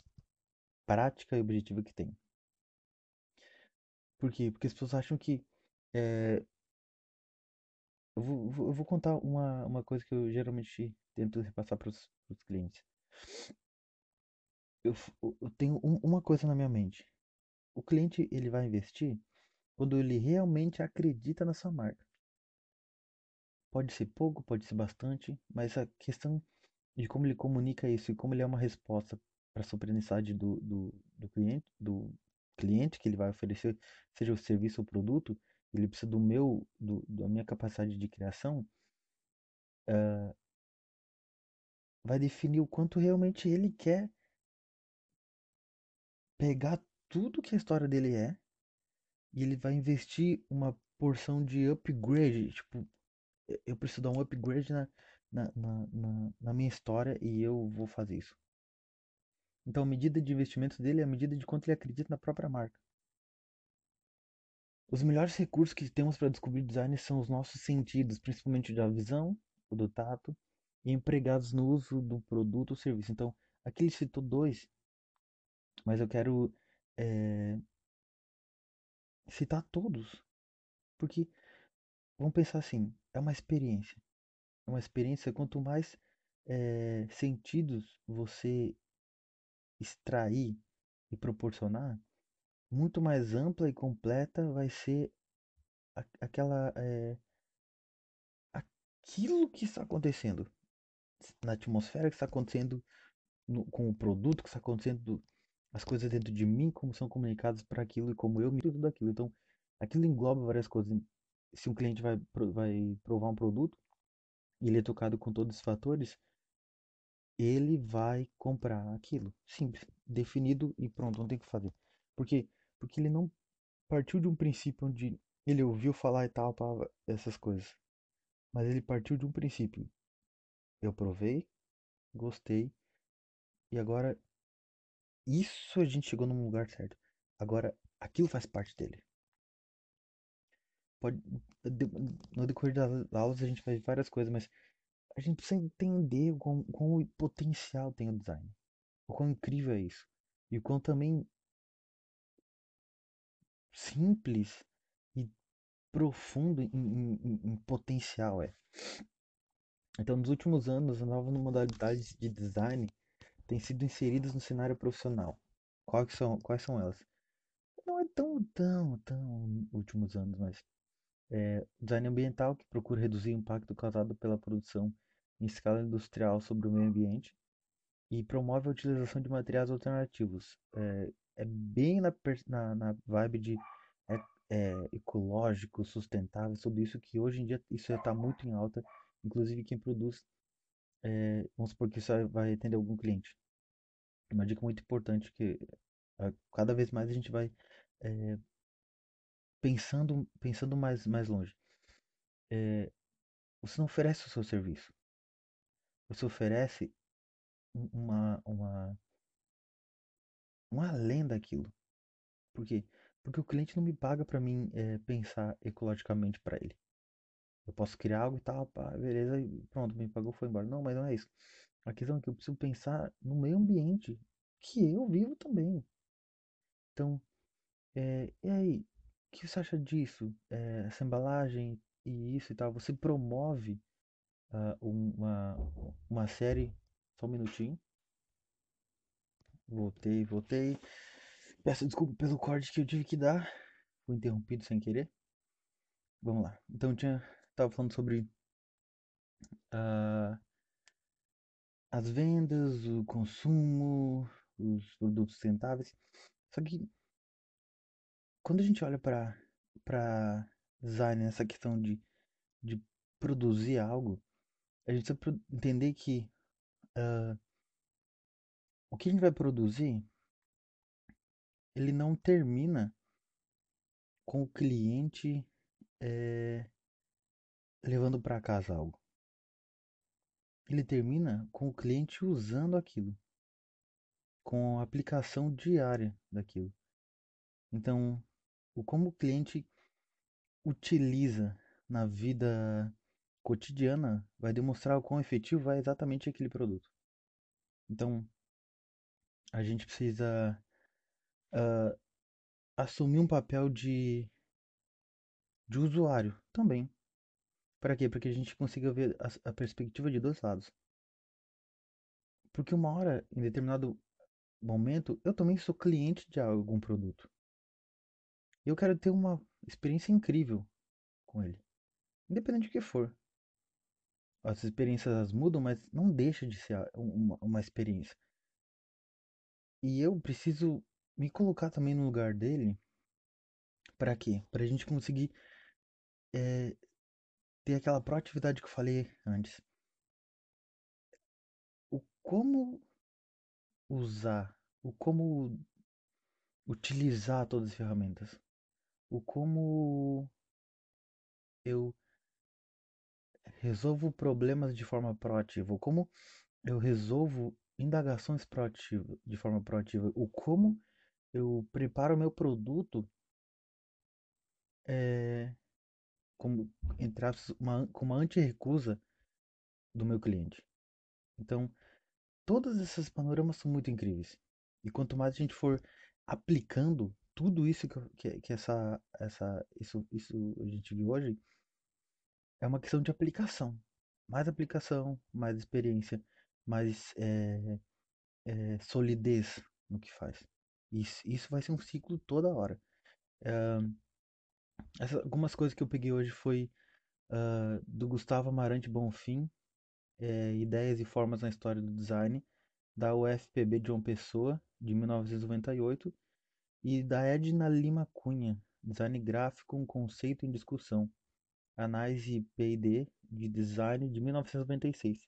prática e objetiva que tem. Por quê? Porque as pessoas acham que eh, Eu vou, vou- eu vou contar uma, uma coisa que eu geralmente tento repassar para os clientes. Eu, eu- tenho um- uma coisa na minha mente. O cliente ele vai investir quando ele realmente acredita na sua marca. Pode ser pouco, pode ser bastante, mas a questão de como ele comunica isso e como ele é uma resposta para a necessidade do, do, do cliente, do cliente que ele vai oferecer, seja o serviço ou produto, ele precisa do meu, do, da minha capacidade de criação vai definir o quanto realmente ele quer pegar tudo que a história dele é e ele vai investir uma porção de upgrade. Tipo, eu preciso dar um upgrade na, na, na, na, na minha história e eu vou fazer isso. Então a medida de investimentos dele é a medida de quanto ele acredita na própria marca. Os melhores recursos que temos para descobrir design são os nossos sentidos, principalmente da visão, o do tato, e empregados no uso do produto ou serviço. Então, aqui ele citou dois, mas eu quero é, citar todos, porque vamos pensar assim, é uma experiência. É uma experiência, quanto mais é, sentidos você extrair e proporcionar, muito mais ampla e completa vai ser aquela é, aquilo que está acontecendo na atmosfera que está acontecendo no, com o produto que está acontecendo as coisas dentro de mim como são comunicadas para aquilo e como eu me tudo daquilo. Então aquilo engloba várias coisas. Se um cliente vai vai provar um produto e ele é tocado com todos os fatores ele vai comprar aquilo. Simples definido e pronto não tem o que fazer. Porque porque ele não partiu de um princípio onde ele ouviu falar e tal, essas coisas. Mas ele partiu de um princípio. Eu provei, gostei, e agora isso a gente chegou num lugar certo. Agora aquilo faz parte dele. Pode, no decorrer das aulas a gente faz várias coisas, mas a gente precisa entender o quão, quão potencial tem o design. O quão incrível é isso. E o quão também simples e profundo em, em, em potencial é. Então, nos últimos anos, as novas modalidades de design têm sido inseridas no cenário profissional. Quais são, quais são elas? Não é tão, tão, tão últimos anos, mas é, design ambiental que procura reduzir o impacto causado pela produção em escala industrial sobre o meio ambiente e promove a utilização de materiais alternativos. É, é bem na, na, na vibe de é, é, ecológico, sustentável, tudo isso que hoje em dia isso está muito em alta. Inclusive quem produz, é, vamos supor que isso vai atender algum cliente. Uma dica muito importante que cada vez mais a gente vai é, pensando, pensando mais, mais longe. É, você não oferece o seu serviço. Você oferece uma, uma, um além daquilo. Por quê? Porque o cliente não me paga para mim é, pensar ecologicamente para ele. Eu posso criar algo e tal, pá, beleza, e pronto, me pagou, foi embora. Não, mas não é isso. A questão é que eu preciso pensar no meio ambiente que eu vivo também. Então, é, e aí, o que você acha disso? É, essa embalagem e isso e tal, você promove uh, uma, uma série. Só um minutinho. Voltei, voltei. Peço desculpa pelo corte que eu tive que dar. Fui interrompido sem querer. Vamos lá. Então eu tinha. Tava falando sobre uh, as vendas, o consumo, os produtos sustentáveis. Só que quando a gente olha para para design, essa questão de, de produzir algo, a gente precisa entender que uh, o que a gente vai produzir, ele não termina com o cliente é, levando para casa algo. Ele termina com o cliente usando aquilo, com a aplicação diária daquilo. Então, o como o cliente utiliza na vida cotidiana vai demonstrar o quão efetivo é exatamente aquele produto. Então, a gente precisa uh, assumir um papel de, de usuário também. Para quê? Para que a gente consiga ver a, a perspectiva de dois lados. Porque uma hora, em determinado momento, eu também sou cliente de algum produto. Eu quero ter uma experiência incrível com ele. Independente do que for. As experiências mudam, mas não deixa de ser uma, uma experiência. E eu preciso me colocar também no lugar dele. Para quê? Para a gente conseguir é, ter aquela proatividade que eu falei antes. O como usar, o como utilizar todas as ferramentas, o como eu resolvo problemas de forma proativa, o como eu resolvo indagações proativa, de forma proativa, o como eu preparo o meu produto é, como, entre aspas, uma, como uma anti-recusa do meu cliente. Então, todas essas panoramas são muito incríveis. E quanto mais a gente for aplicando tudo isso que, que essa, essa, isso, isso a gente viu hoje, é uma questão de aplicação. Mais aplicação, mais experiência, mais é, é, solidez no que faz. Isso, isso vai ser um ciclo toda hora. essa, algumas coisas que eu peguei hoje foi uh, do Gustavo Amarante Bonfim, é, Ideias e Formas na História do Design, da UFPB João Pessoa, de 1998, e da Edna Lima Cunha, Design Gráfico, um conceito em discussão, Análise P&D de Design de 1996,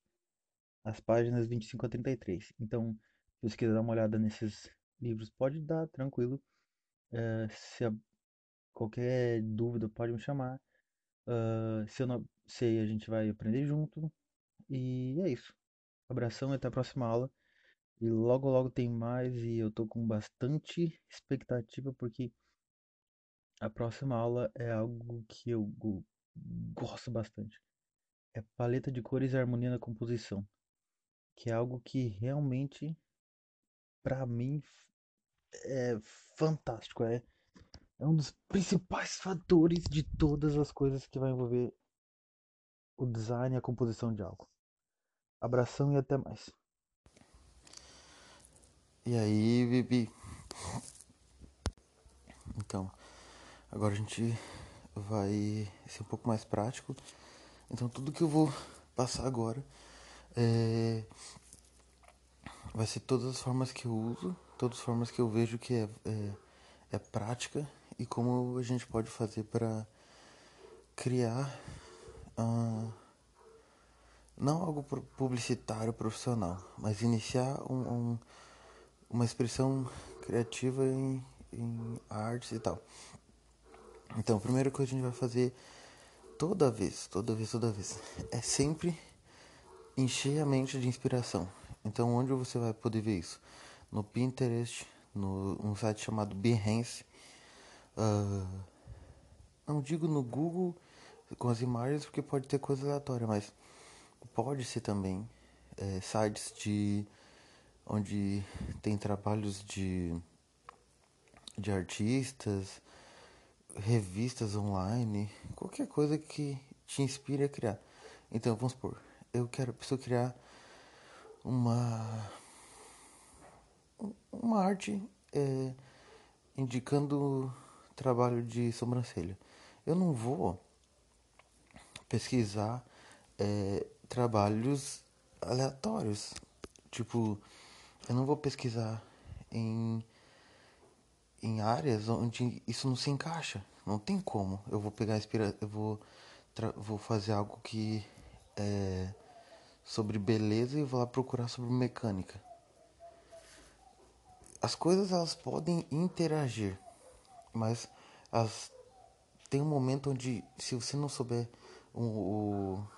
as páginas 25 a 33. Então, se você quiser dar uma olhada nesses livros, pode dar, tranquilo. Uh, se a, qualquer dúvida, pode me chamar. Uh, se eu não sei, a gente vai aprender junto. E é isso. Abração e até a próxima aula. E logo logo tem mais e eu tô com bastante expectativa porque a próxima aula é algo que eu gosto bastante. É paleta de cores e harmonia na composição, que é algo que realmente para mim é fantástico, é é um dos principais fatores de todas as coisas que vai envolver o design e a composição de algo. Abração e até mais. E aí, Bibi? Então, agora a gente vai ser um pouco mais prático. Então, tudo que eu vou passar agora é... vai ser todas as formas que eu uso, todas as formas que eu vejo que é, é, é prática e como a gente pode fazer para criar uh, não algo publicitário profissional, mas iniciar um, um, uma expressão criativa em, em artes e tal. Então, coisa que a gente vai fazer toda vez, toda vez, toda vez, é sempre encher a mente de inspiração. Então, onde você vai poder ver isso? No Pinterest, no um site chamado Behance, Uh, não digo no Google com as imagens porque pode ter coisa aleatória, mas pode ser também é, sites de onde tem trabalhos de de artistas, revistas online, qualquer coisa que te inspire a criar. Então vamos supor, eu quero preciso criar uma uma arte é, indicando trabalho de sobrancelha. Eu não vou pesquisar é, trabalhos aleatórios. Tipo, eu não vou pesquisar em, em áreas onde isso não se encaixa. Não tem como. Eu vou pegar inspira eu vou vou fazer algo que é sobre beleza e vou lá procurar sobre mecânica. As coisas elas podem interagir mas as, tem um momento onde, se você não souber o, o,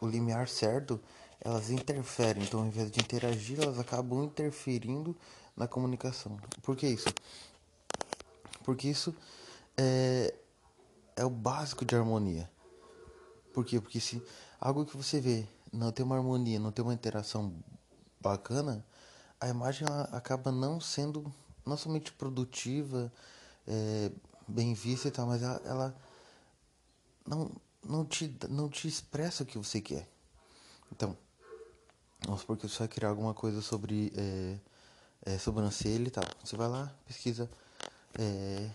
o limiar certo, elas interferem. Então, ao invés de interagir, elas acabam interferindo na comunicação. Por que isso? Porque isso é, é o básico de harmonia. Por quê? Porque se algo que você vê não tem uma harmonia, não tem uma interação bacana, a imagem acaba não sendo não somente produtiva, é, bem vista e tal, mas ela, ela, não, não, te, não te expressa o que você quer. Então, vamos supor que você vai criar alguma coisa sobre é, é, sobrancelha e tal. Você vai lá, pesquisa é,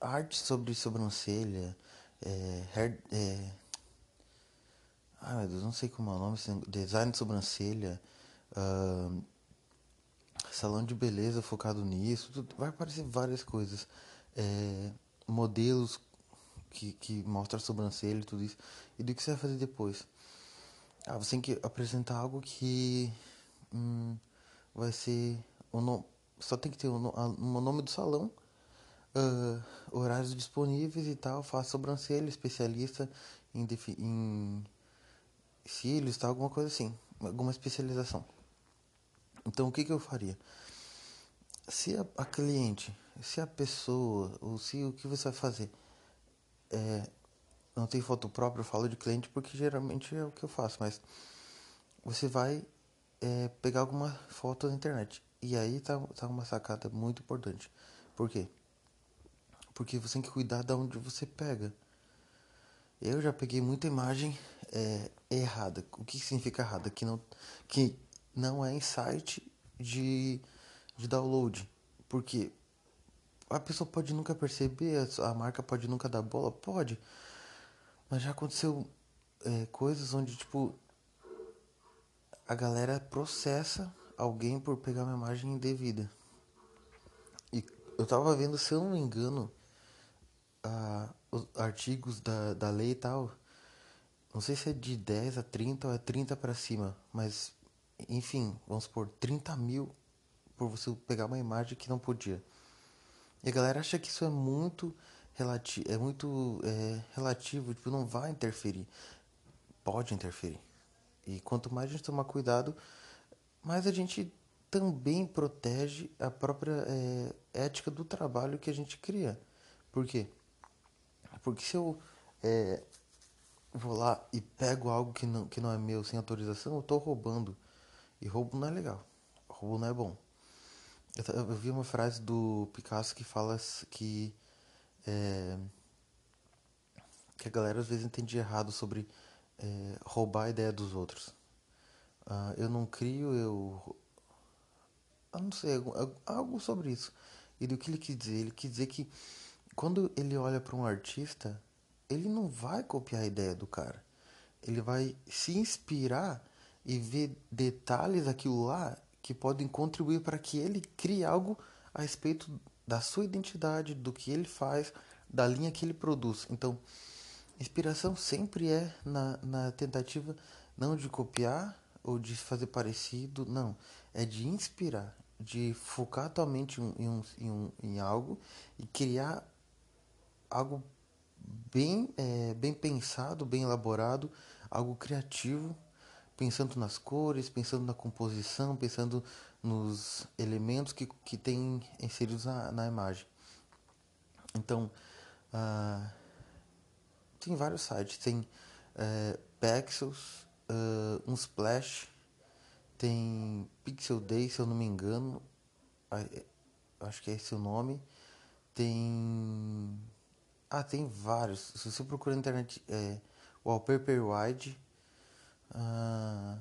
arte sobre sobrancelha, é, hair, é, ai meu Deus, não sei como é o nome, design de sobrancelha, uh, salão de beleza focado nisso, tudo, vai aparecer várias coisas. É, modelos que, que mostram a sobrancelha e tudo isso. E do que você vai fazer depois? Ah, você tem que apresentar algo que hum, vai ser o nome, só tem que ter o, o nome do salão, uh, horários disponíveis e tal, faço sobrancelha, especialista em, em cílios, tal, alguma coisa assim, alguma especialização. Então o que, que eu faria? Se a, a cliente, se a pessoa, ou se o que você vai fazer é, não tem foto própria, eu falo de cliente porque geralmente é o que eu faço, mas você vai é, pegar alguma foto na internet. E aí tá, tá uma sacada muito importante. Por quê? Porque você tem que cuidar de onde você pega. Eu já peguei muita imagem é, errada. O que significa errada? Que não, que não é em site de, de download. Porque a pessoa pode nunca perceber, a marca pode nunca dar bola, pode. Mas já aconteceu é, coisas onde, tipo, a galera processa alguém por pegar uma imagem indevida. E eu tava vendo, se eu não me engano, a, os artigos da, da lei e tal. Não sei se é de 10 a 30 ou é 30 para cima, mas enfim, vamos supor, 30 mil por você pegar uma imagem que não podia. E a galera acha que isso é muito relati é muito é, relativo, tipo, não vai interferir. Pode interferir. E quanto mais a gente tomar cuidado, mais a gente também protege a própria é, ética do trabalho que a gente cria. Por quê? Porque se eu é, vou lá e pego algo que não, que não é meu sem autorização, eu estou roubando. E roubo não é legal. Roubo não é bom. Eu, eu vi uma frase do Picasso que fala que é, que a galera às vezes entende errado sobre é, roubar a ideia dos outros. Uh, eu não crio, eu. Eu não sei, algo sobre isso. E do que ele quis dizer? Ele quis dizer que quando ele olha para um artista, ele não vai copiar a ideia do cara. Ele vai se inspirar e ver detalhes daquilo lá que podem contribuir para que ele crie algo a respeito da sua identidade, do que ele faz, da linha que ele produz. Então, inspiração sempre é na, na tentativa não de copiar ou de fazer parecido, não. É de inspirar, de focar tua mente em, um, em, um, em algo e criar algo bem, é, bem pensado, bem elaborado, algo criativo, pensando nas cores, pensando na composição, pensando nos elementos que, que tem inseridos na, na imagem. Então, uh, tem vários sites, tem uh, Pexels, uh, um Splash, tem Pixel Day, se eu não me engano, acho que é esse o nome. Tem. Ah, tem vários. Se você procurar na internet, é Wallpaper Wide. Uh,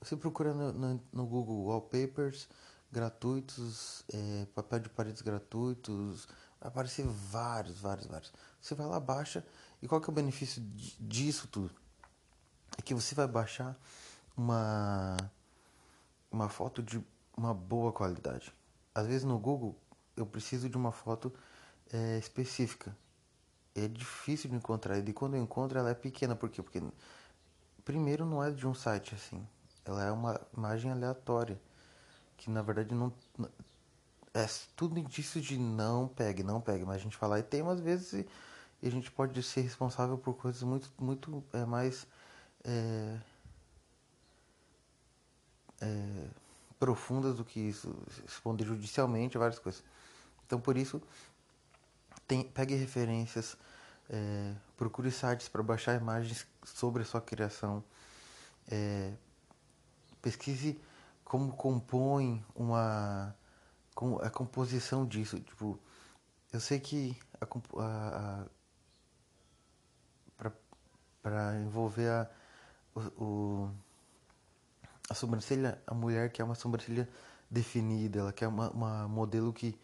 você procura no, no, no, Google Wallpapers gratuitos, é, papel de paredes gratuitos, vai aparecer vários, vários, vários. Você vai lá, baixa, e qual que é o benefício disso tudo? É que você vai baixar uma, uma foto de uma boa qualidade. Às vezes no Google eu preciso de uma foto é, específica. É difícil de encontrar, e quando eu encontro ela é pequena, por quê? Porque primeiro não é de um site assim ela é uma imagem aleatória, que na verdade não é tudo indício de não pegue, não pegue, mas a gente fala e tem umas vezes e, a gente pode ser responsável por coisas muito muito é, mais é, é, profundas do que isso, responder judicialmente várias coisas. Então por isso tem, pegue referências, é, procure sites para baixar imagens sobre a sua criação. É, pesquise como compõe uma a composição disso tipo eu sei que a, a, a para envolver a o, o, a sobrancelha a mulher quer uma sobrancelha definida ela quer uma, uma modelo que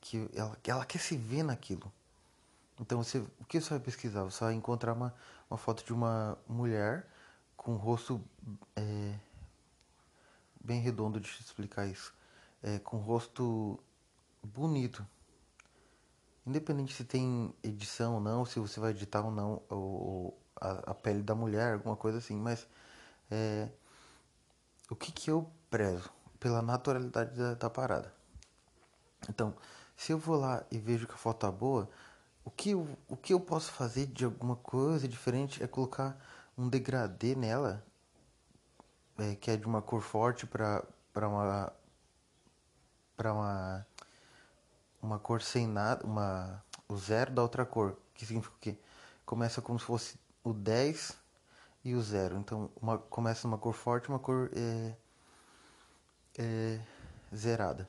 que ela, ela quer se ver naquilo então você o que você vai pesquisar você vai encontrar uma, uma foto de uma mulher com o rosto é, bem redondo de explicar isso. É, com rosto bonito. Independente se tem edição ou não, se você vai editar ou não, ou, a, a, pele da mulher, alguma coisa assim, mas é, o que, que eu prezo pela naturalidade da, da parada. Então, se eu vou lá e vejo que a foto tá boa, o que, eu, o que eu posso fazer de alguma coisa diferente é colocar um degradê nela, é, que é de uma cor forte para uma para uma uma cor sem nada, uma o zero da outra cor, que significa o quê? Começa como se fosse o 10 e o zero. Então, uma, começa uma cor forte, uma cor é, é, zerada.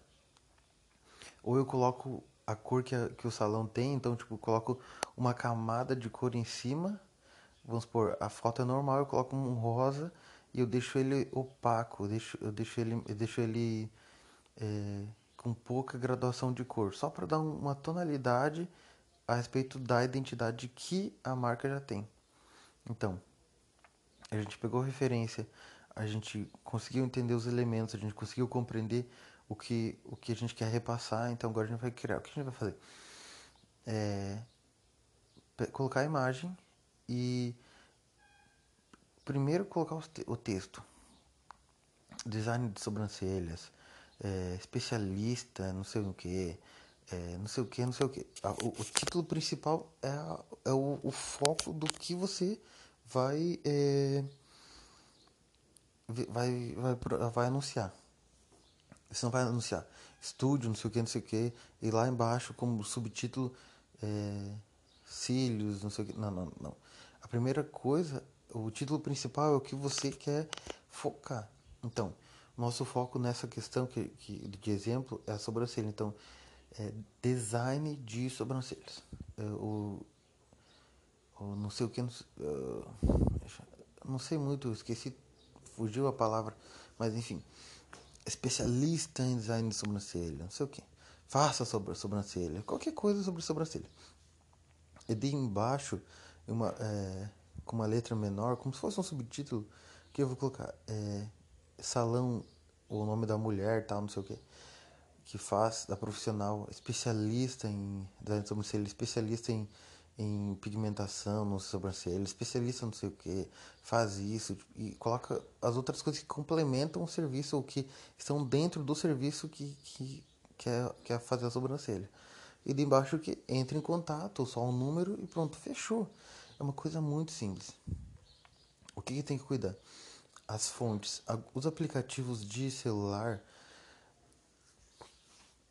Ou eu coloco a cor que, a, que o salão tem, então, tipo, coloco uma camada de cor em cima. Vamos supor, a foto é normal, eu coloco um rosa e eu deixo ele opaco, eu deixo, eu deixo ele, eu deixo ele é, com pouca graduação de cor, só para dar uma tonalidade a respeito da identidade que a marca já tem. Então, a gente pegou referência, a gente conseguiu entender os elementos, a gente conseguiu compreender o que, o que a gente quer repassar, então agora a gente vai criar. O que a gente vai fazer? É, colocar a imagem e primeiro colocar o texto. Design de sobrancelhas, é, especialista, não sei o que, é, não sei o que, não sei o que. O, o título principal é, a, é o, o, foco do que você vai, é, vai, vai, vai anunciar. Você não vai anunciar estúdio, não sei o que, não sei o que, e lá embaixo como subtítulo é, cílios, não sei o que. Não, não, não. A primeira coisa, o título principal é o que você quer focar. Então, nosso foco nessa questão que, que, de exemplo é a sobrancelha. Então, é design de sobrancelhas. É, o, o, não sei o que. Não, uh, não sei muito, esqueci, fugiu a palavra, mas enfim. Especialista em design de sobrancelha, não sei o que. Faça sobre a sobrancelha, qualquer coisa sobre sobrancelha. E de embaixo, uma, é, com uma letra menor, como se fosse um subtítulo, que eu vou colocar. É, salão, o nome da mulher, tal, não sei o que, que faz, da profissional, especialista em design de sobrancelha, especialista em, em pigmentação no sobrancelha, especialista não sei o que, faz isso e coloca as outras coisas que complementam o serviço ou que estão dentro do serviço que, que quer, quer fazer a sobrancelha. E de embaixo que entra em contato, só um número e pronto, fechou. É uma coisa muito simples. O que, que tem que cuidar? as fontes, os aplicativos de celular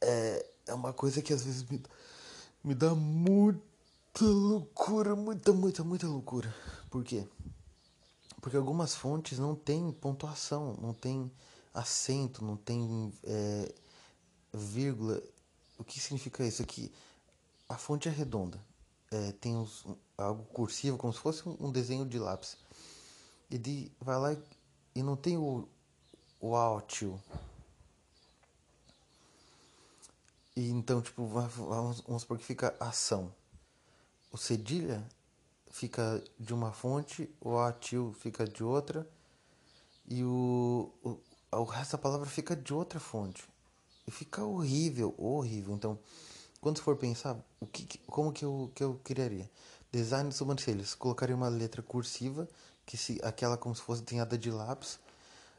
é, é uma coisa que às vezes me, me dá muita loucura, muita, muita, muita loucura. Por quê? Porque algumas fontes não tem pontuação, não tem acento, não tem é, vírgula. O que significa isso? Aqui a fonte é redonda, é, tem uns, algo cursivo, como se fosse um desenho de lápis. E de, vai lá e não tem o, o áudio. E então, tipo, vamos, vamos supor que fica ação. O cedilha fica de uma fonte, o atil fica de outra, e o, o, o resto da palavra fica de outra fonte. E fica horrível, horrível. Então, quando for pensar, o que, como que eu, que eu criaria? Design de sobrancelhas. Colocaria uma letra cursiva que se aquela como se fosse desenhada de lápis.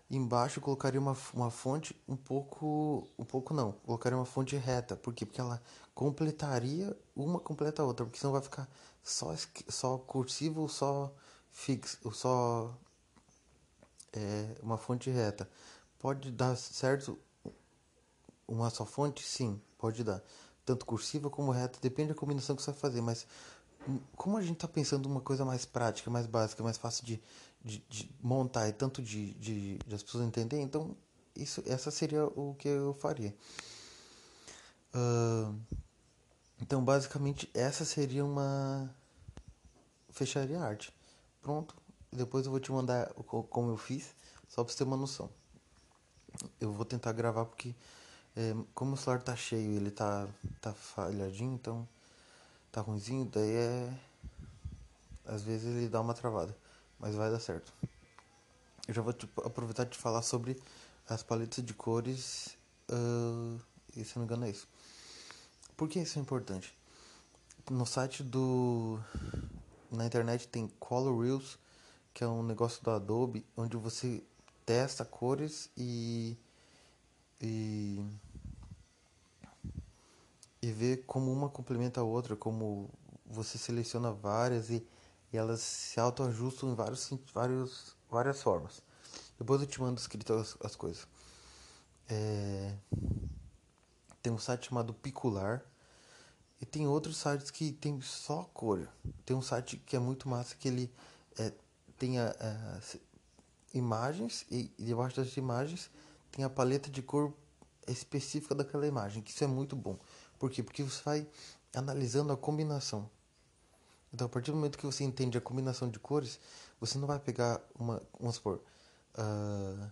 Embaixo colocaria uma, uma fonte um pouco, um pouco não, colocaria uma fonte reta, por quê? Porque ela completaria uma completa a outra, porque senão vai ficar só só cursivo, só fixo, só é, uma fonte reta. Pode dar certo uma só fonte? Sim, pode dar. Tanto cursiva como reta, depende da combinação que você vai fazer, mas como a gente está pensando uma coisa mais prática, mais básica, mais fácil de, de, de montar e tanto de, de, de, as pessoas entenderem, então isso, essa seria o que eu faria. Uh, então, basicamente, essa seria uma fecharia arte. Pronto. Depois eu vou te mandar como eu fiz, só para você ter uma noção. Eu vou tentar gravar porque, é, como o celular tá cheio, ele tá, tá falhadinho, então tá ruimzinho, daí é. Às vezes ele dá uma travada, mas vai dar certo. Eu já vou tipo, aproveitar de falar sobre as paletas de cores. Uh, e se não me engano é isso. Por que isso é importante? No site do. Na internet tem Color Reels, que é um negócio do Adobe, onde você testa cores e e e vê como uma complementa a outra, como você seleciona várias e, e elas se autoajustam em vários, vários, várias formas. Depois eu te mando escrito as, as coisas. É... Tem um site chamado Picular. E tem outros sites que tem só cor. Tem um site que é muito massa que ele é, tem a, a, imagens e, e debaixo das imagens tem a paleta de cor específica daquela imagem, que isso é muito bom. Por quê? Porque você vai analisando a combinação. Então, a partir do momento que você entende a combinação de cores, você não vai pegar uma, vamos supor, uh,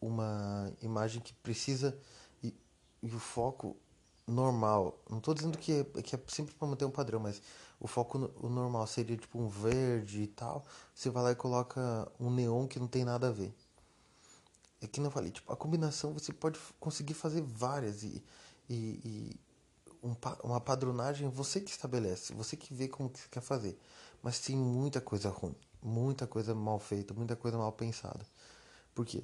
uma imagem que precisa e, e o foco normal. Não estou dizendo que é, que é sempre para manter um padrão, mas o foco no, o normal seria tipo um verde e tal. Você vai lá e coloca um neon que não tem nada a ver. É que não falei, tipo, a combinação você pode conseguir fazer várias e, e, e um, uma padronagem você que estabelece, você que vê como que você quer fazer. Mas tem muita coisa ruim, muita coisa mal feita, muita coisa mal pensada. Por quê?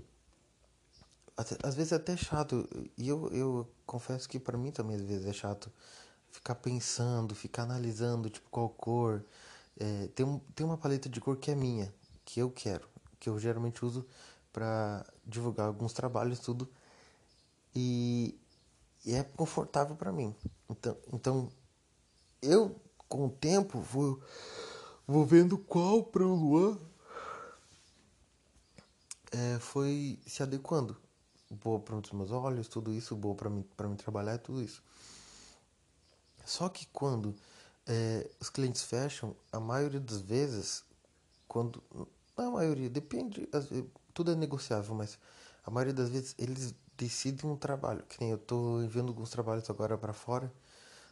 Às vezes é até chato, e eu, eu confesso que para mim também às vezes é chato ficar pensando, ficar analisando, tipo, qual cor. É, tem, um, tem uma paleta de cor que é minha, que eu quero, que eu geralmente uso para divulgar alguns trabalhos tudo. E, e é confortável para mim. Então, então eu com o tempo vou, vou vendo qual para o Luan é, foi se adequando boa para os meus olhos, tudo isso, boa para mim, para mim trabalhar, tudo isso. Só que quando é, os clientes fecham, a maioria das vezes, quando. Não a maioria, depende, tudo é negociável, mas a maioria das vezes eles decidem um trabalho. Que nem eu estou enviando alguns trabalhos agora para fora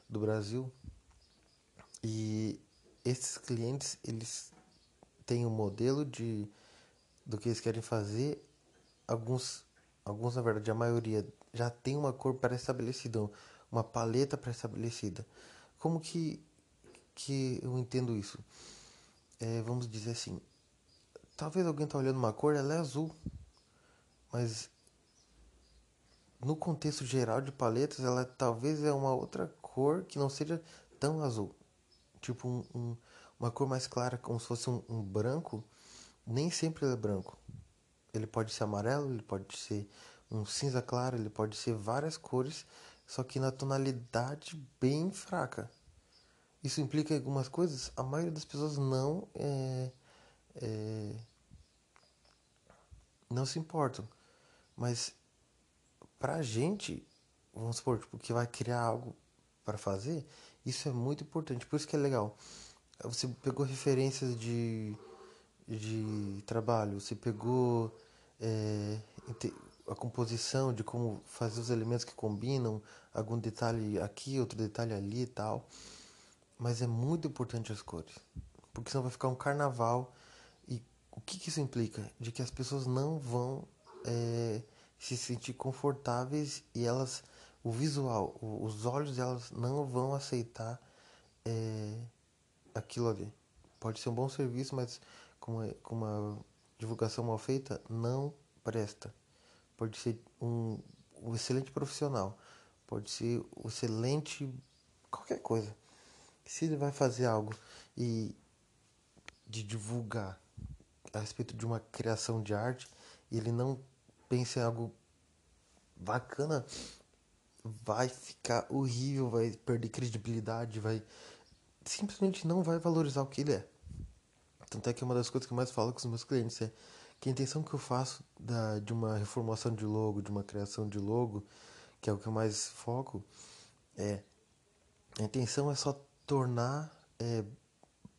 do Brasil. E esses clientes, eles têm um modelo de do que eles querem fazer. Alguns alguns na verdade a maioria já tem uma cor pré-estabelecida, uma paleta pré-estabelecida. Como que que eu entendo isso? É, vamos dizer assim, talvez alguém está olhando uma cor, ela é azul, mas no contexto geral de paletas, ela talvez é uma outra cor que não seja tão azul, tipo um, um, uma cor mais clara, como se fosse um, um branco. Nem sempre ele é branco. Ele pode ser amarelo, ele pode ser um cinza claro, ele pode ser várias cores, só que na tonalidade bem fraca. Isso implica algumas coisas, a maioria das pessoas não é, é, não se importam. Mas pra gente, vamos supor, tipo, que vai criar algo para fazer, isso é muito importante. Por isso que é legal. Você pegou referências de, de trabalho, você pegou é, a composição, de como fazer os elementos que combinam, algum detalhe aqui, outro detalhe ali e tal. Mas é muito importante as cores, porque senão vai ficar um carnaval. E o que, que isso implica? De que as pessoas não vão é, se sentir confortáveis e elas, o visual, os olhos delas não vão aceitar é, aquilo ali. Pode ser um bom serviço, mas com uma, com uma divulgação mal feita, não presta pode ser um, um excelente profissional, pode ser um excelente qualquer coisa. Se ele vai fazer algo e de divulgar a respeito de uma criação de arte ele não pensa em algo bacana, vai ficar horrível, vai perder credibilidade, vai simplesmente não vai valorizar o que ele é. Tanto é que uma das coisas que eu mais falo com os meus clientes é que a intenção que eu faço da, de uma reformulação de logo, de uma criação de logo, que é o que eu mais foco, é a intenção é só tornar é,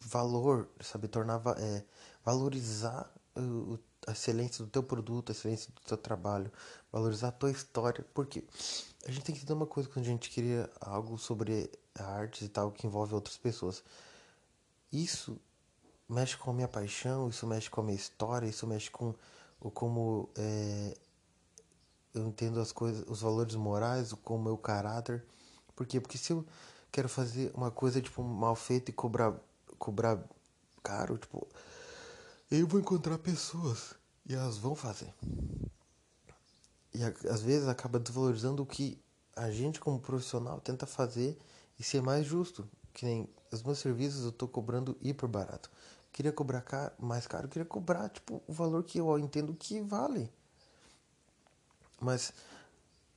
valor, sabe, tornar é, valorizar o, a excelência do teu produto, a excelência do teu trabalho, valorizar a tua história, porque a gente tem que entender uma coisa quando a gente cria algo sobre artes e tal que envolve outras pessoas. Isso mexe com a minha paixão, isso mexe com a minha história, isso mexe com o como é, eu entendo as coisas, os valores morais, com o meu caráter. Por quê? Porque se eu quero fazer uma coisa tipo mal feita e cobrar cobrar caro, tipo, eu vou encontrar pessoas E elas vão fazer. E às vezes acaba desvalorizando o que a gente como profissional tenta fazer e ser mais justo. Que nem os meus serviços eu tô cobrando hiper barato. Queria cobrar mais caro, queria cobrar tipo o valor que eu entendo que vale. Mas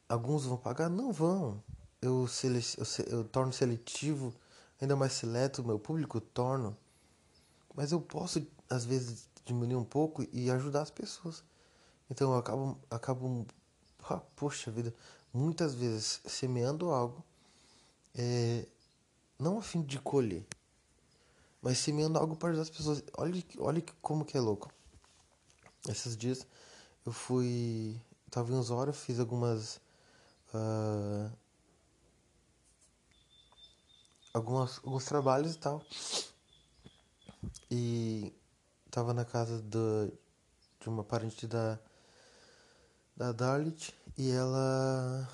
alguns vão pagar? Não vão. Eu, eu, eu torno seletivo, ainda mais seleto meu público, torno. Mas eu posso, às vezes, diminuir um pouco e ajudar as pessoas. Então eu acabo, acabo ah, poxa vida, muitas vezes semeando algo, é, não a fim de colher, mas semeando algo para as pessoas. Olha, olha como que é louco. Esses dias eu fui. Tava em Osório, fiz algumas. Uh, algumas, alguns trabalhos e tal. E tava na casa do, de uma parente da, da Dalit e ela.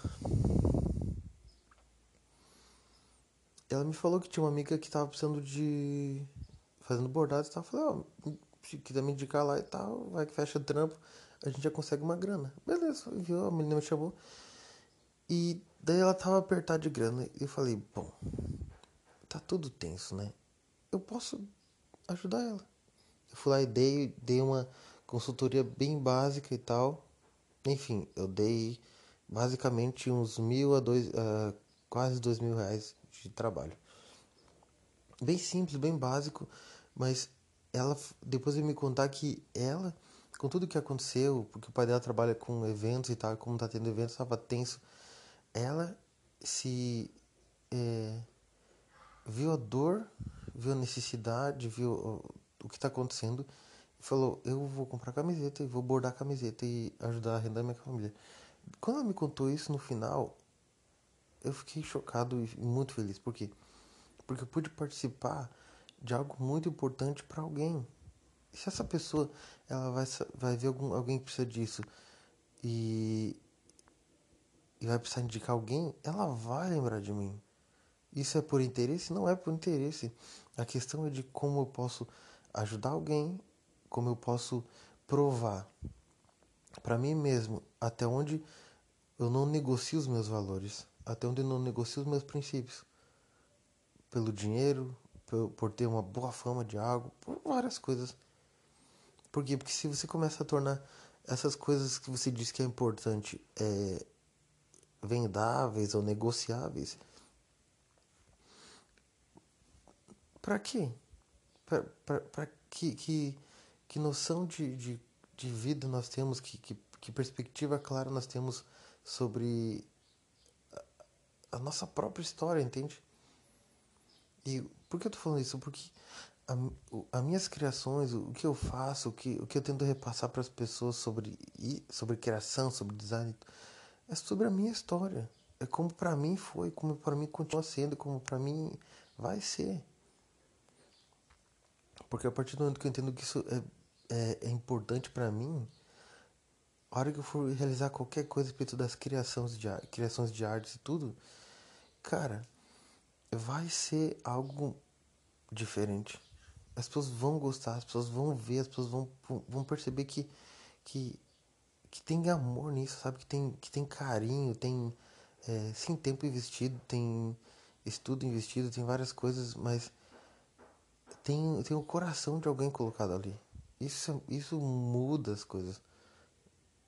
Ela me falou que tinha uma amiga que tava precisando de. fazendo bordado e tal. Eu falei, ó, oh, se quiser me indicar lá e tal, vai que fecha trampo, a gente já consegue uma grana. Beleza, viu? A menina me chamou. E daí ela tava apertada de grana. E eu falei, bom, tá tudo tenso, né? Eu posso ajudar ela. Eu fui lá e dei, dei uma consultoria bem básica e tal. Enfim, eu dei basicamente uns mil a dois, uh, quase dois mil reais de trabalho. Bem simples, bem básico, mas ela depois veio me contar que ela, com tudo que aconteceu, porque o pai dela trabalha com eventos e tal, como tá tendo eventos, estava tenso, ela se é, viu a dor, viu a necessidade, viu o, que está acontecendo e falou: Eu vou comprar camiseta e vou bordar camiseta e ajudar a render minha família. Quando ela me contou isso no final, eu fiquei chocado e muito feliz. Por quê? Porque eu pude participar de algo muito importante para alguém. E se essa pessoa ela vai, vai ver algum, alguém que precisa disso e, e vai precisar indicar alguém, ela vai lembrar de mim. Isso é por interesse? Não é por interesse. A questão é de como eu posso ajudar alguém, como eu posso provar para mim mesmo até onde eu não negocio os meus valores, até onde eu não negocio os meus princípios. Pelo dinheiro, por, ter uma boa fama de algo, por várias coisas. Por quê? Porque se você começa a tornar essas coisas que você diz que é importante é, vendáveis ou negociáveis, para quê? Para que, que, que noção de, de, de vida nós temos, que, que, que perspectiva clara nós temos sobre a nossa própria história, entende? E por que eu tô falando isso? Porque as minhas criações, o que eu faço, o que, o que eu tento repassar para as pessoas sobre, sobre criação, sobre design, é sobre a minha história. É como para mim foi, como para mim continua sendo, como para mim vai ser. Porque a partir do momento que eu entendo que isso é, é, é importante para mim, a hora que eu for realizar qualquer coisa respeito das criações de, criações de artes e tudo, cara, vai ser algo diferente. As pessoas vão gostar, as pessoas vão ver, as pessoas vão, vão perceber que, que, que tem amor nisso, sabe? Que tem, que tem carinho, tem é, sim tempo investido, tem estudo investido, tem várias coisas, mas tem, tem o coração de alguém colocado ali. Isso, isso muda as coisas.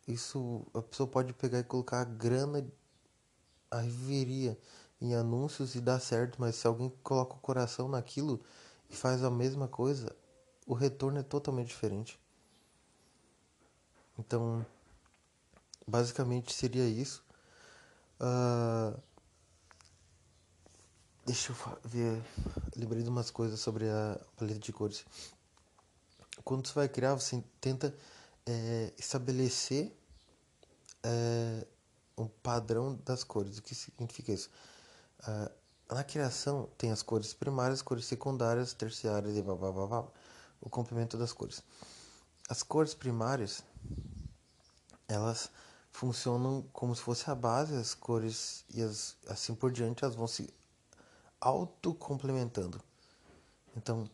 Isso a pessoa pode pegar e colocar a grana, a riveria em anúncios e dar certo, mas se alguém coloca o coração naquilo e faz a mesma coisa, o retorno é totalmente diferente. Então, basicamente seria isso. Uh, Deixa eu ver. Lembrei de umas coisas sobre a paleta de cores. Quando você vai criar, você tenta é, estabelecer é, um padrão das cores. O que significa isso? Uh, na criação tem as cores primárias, cores secundárias, terciárias e blá, blá, blá, blá, o complemento das cores. As cores primárias, elas funcionam como se fosse a base, as cores e as, assim por diante, elas vão se autocomplementando. Então,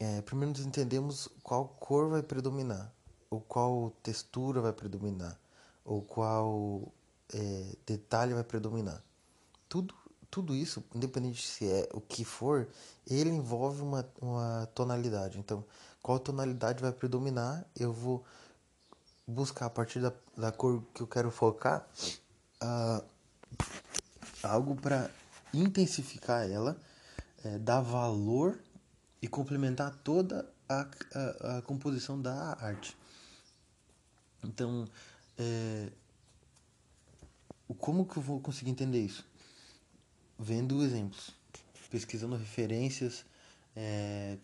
é, primeiro nós entendemos qual cor vai predominar. ou qual textura vai predominar, ou qual é, detalhe vai predominar. Tudo, tudo isso, independente se é o que for, ele envolve uma, uma tonalidade. Então, qual tonalidade vai predominar, eu vou buscar a partir da, da cor que eu quero focar uh, algo para intensificar ela, é, dar valor e complementar toda a, a, a composição da arte. Então, é, como que eu vou conseguir entender isso? Vendo exemplos, pesquisando referências. É...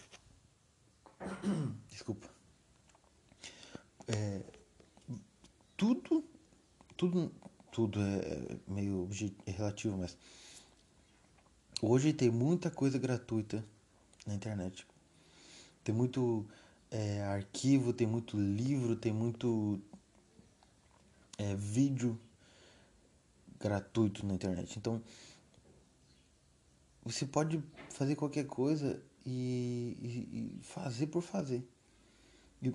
Desculpa. É... Tudo, tudo, tudo é meio relativo, mas hoje tem muita coisa gratuita na internet. Tem muito é, arquivo, tem muito livro, tem muito é, vídeo gratuito na internet. Então, você pode fazer qualquer coisa e, e, e fazer por fazer.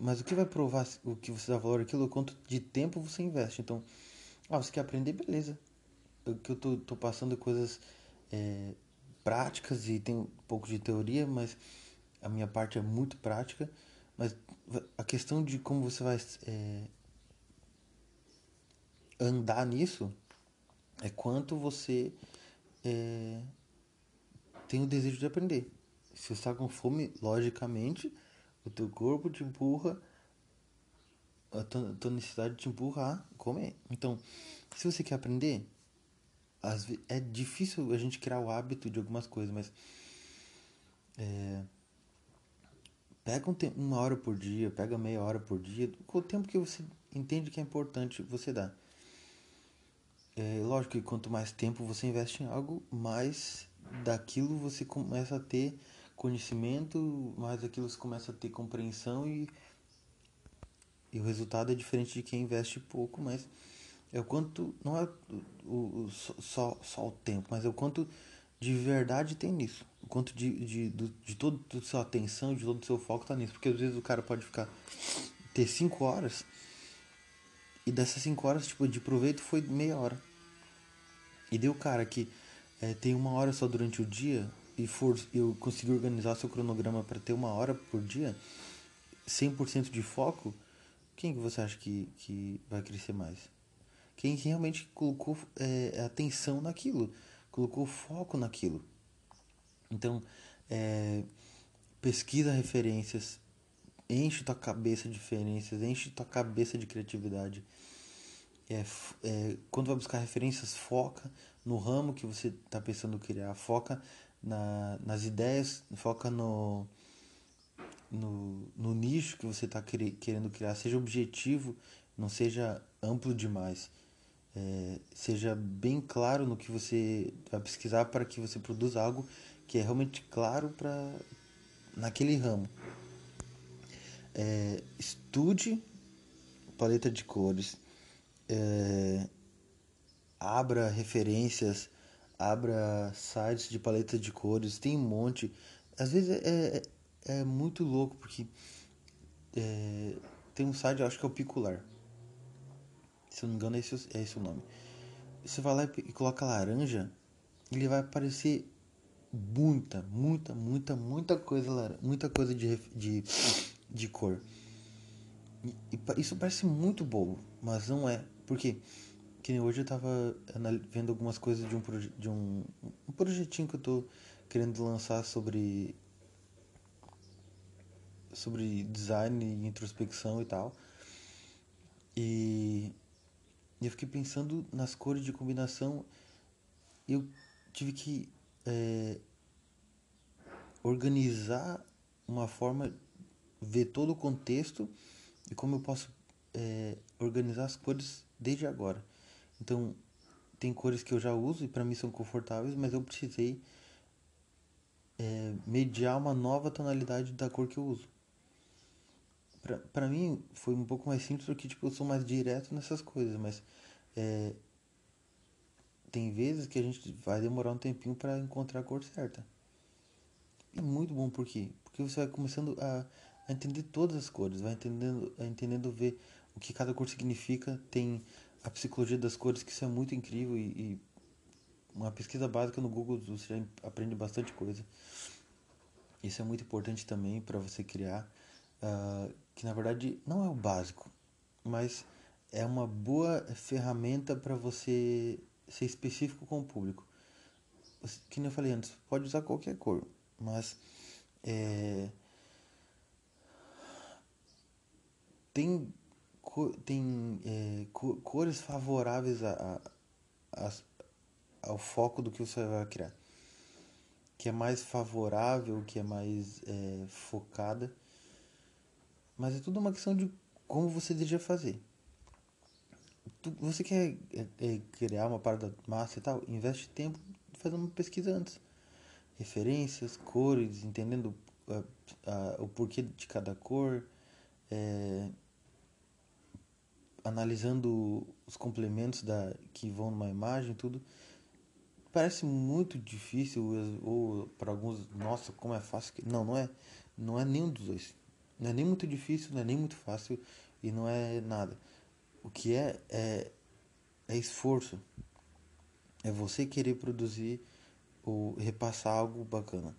Mas o que vai provar o que você dá valor é o quanto de tempo você investe. Então, ah, você quer aprender, beleza. O que eu tô, tô passando coisas é, práticas e tem um pouco de teoria, mas a minha parte é muito prática. Mas a questão de como você vai é, andar nisso é quanto você é, tem o desejo de aprender. Se você está com fome, logicamente, o teu corpo te empurra, a tua, tua necessidade te empurra a comer. Então, se você quer aprender, é difícil a gente criar o hábito de algumas coisas, mas é, pega um uma hora por dia, pega meia hora por dia, o tempo que você entende que é importante você dar. É lógico que quanto mais tempo você investe em algo, mais daquilo você começa a ter conhecimento, mais daquilo você começa a ter compreensão e, e o resultado é diferente de quem investe pouco, mas é o quanto, não é o, o, só, só o tempo, mas é o quanto de verdade tem nisso. O quanto de, de, de, de toda a sua atenção, de todo o seu foco tá nisso. Porque às vezes o cara pode ficar, ter 5 horas e dessas 5 horas, tipo, de proveito foi meia hora. E deu cara que é, tem uma hora só durante o dia e for eu conseguir organizar seu cronograma para ter uma hora por dia, 100% de foco, quem que você acha que, que vai crescer mais? Quem realmente colocou é, atenção naquilo, colocou foco naquilo. Então, é, pesquisa referências, enche tua cabeça de referências, enche tua cabeça de criatividade. É, é, quando vai buscar referências, foca no ramo que você está pensando criar, foca na, nas ideias, foca no, no, no nicho que você está querendo criar, seja objetivo, não seja amplo demais. É, seja bem claro no que você vai pesquisar para que você produza algo que é realmente claro para naquele ramo. É, estude paleta de cores, é, abra referências, abra sites de paleta de cores, tem um monte. Às vezes é, é, é muito louco porque é, tem um site, acho que é o Picular. Se eu não me engano, é esse, é esse o nome. Você vai lá e coloca laranja, ele vai aparecer muita, muita, muita, muita coisa, muita coisa de, de, de cor. E, isso parece muito bobo, mas não é. Porque que hoje eu tava vendo algumas coisas de um, de um, um projetinho que eu tô querendo lançar sobre sobre design e introspecção e tal. E eu fiquei pensando nas cores de combinação. Eu tive que é, organizar uma forma, ver todo o contexto e como eu posso é, organizar as cores desde agora. Então, tem cores que eu já uso e para mim são confortáveis, mas eu precisei é, mediar uma nova tonalidade da cor que eu uso. Pra, mim foi um pouco mais simples porque tipo, eu sou mais direto nessas coisas, mas é, tem vezes que a gente vai demorar um tempinho para encontrar a cor certa. É muito bom por quê? Porque você vai começando a, a entender todas as cores, vai entendendo, entendendo ver o que cada cor significa. Tem a psicologia das cores, que isso é muito incrível e, e uma pesquisa básica no Google você já aprende bastante coisa. Isso é muito importante também para você criar, uh, que na verdade não é o básico, mas é uma boa ferramenta para você ser específico com o público. Que nem eu falei antes, pode usar qualquer cor, mas é, tem, tem é, cores favoráveis a, a, a, ao foco do que você vai criar. Que é mais favorável, que é mais é, focada. Mas é tudo uma questão de como você deseja fazer. você quer é, é, criar uma parada massa e tal, investe tempo fazendo uma pesquisa antes. Referências, cores, entendendo uh, o porquê de cada cor. É, analisando os complementos da, que vão numa imagem, tudo. Parece muito difícil, ou para alguns, nossa, como é fácil. Não, não é. Não é nenhum dos dois. Não é nem muito difícil, não é nem muito fácil e não é nada. O que é é, é esforço. É você querer produzir ou repassar algo bacana.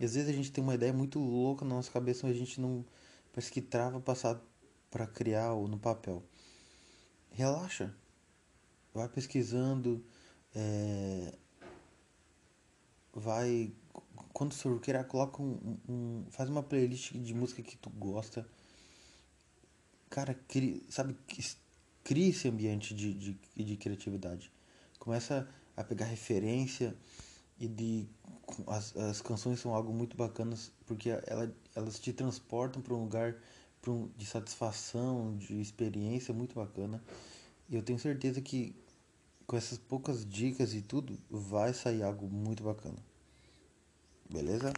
E às vezes a gente tem uma ideia muito louca na nossa cabeça, mas a gente não parece que trava passar para criar ou no papel relaxa. Vai pesquisando. É, vai. Quando você queira, coloca um, um, Faz uma playlist de música que tu gosta. Cara, cria, sabe? Cria esse ambiente de, de, de criatividade. Começa a pegar referência e de as, as canções são algo muito bacanas porque ela, elas te transportam para um lugar de satisfação, de experiência muito bacana. E eu tenho certeza que com essas poucas dicas e tudo, vai sair algo muito bacana. Beleza?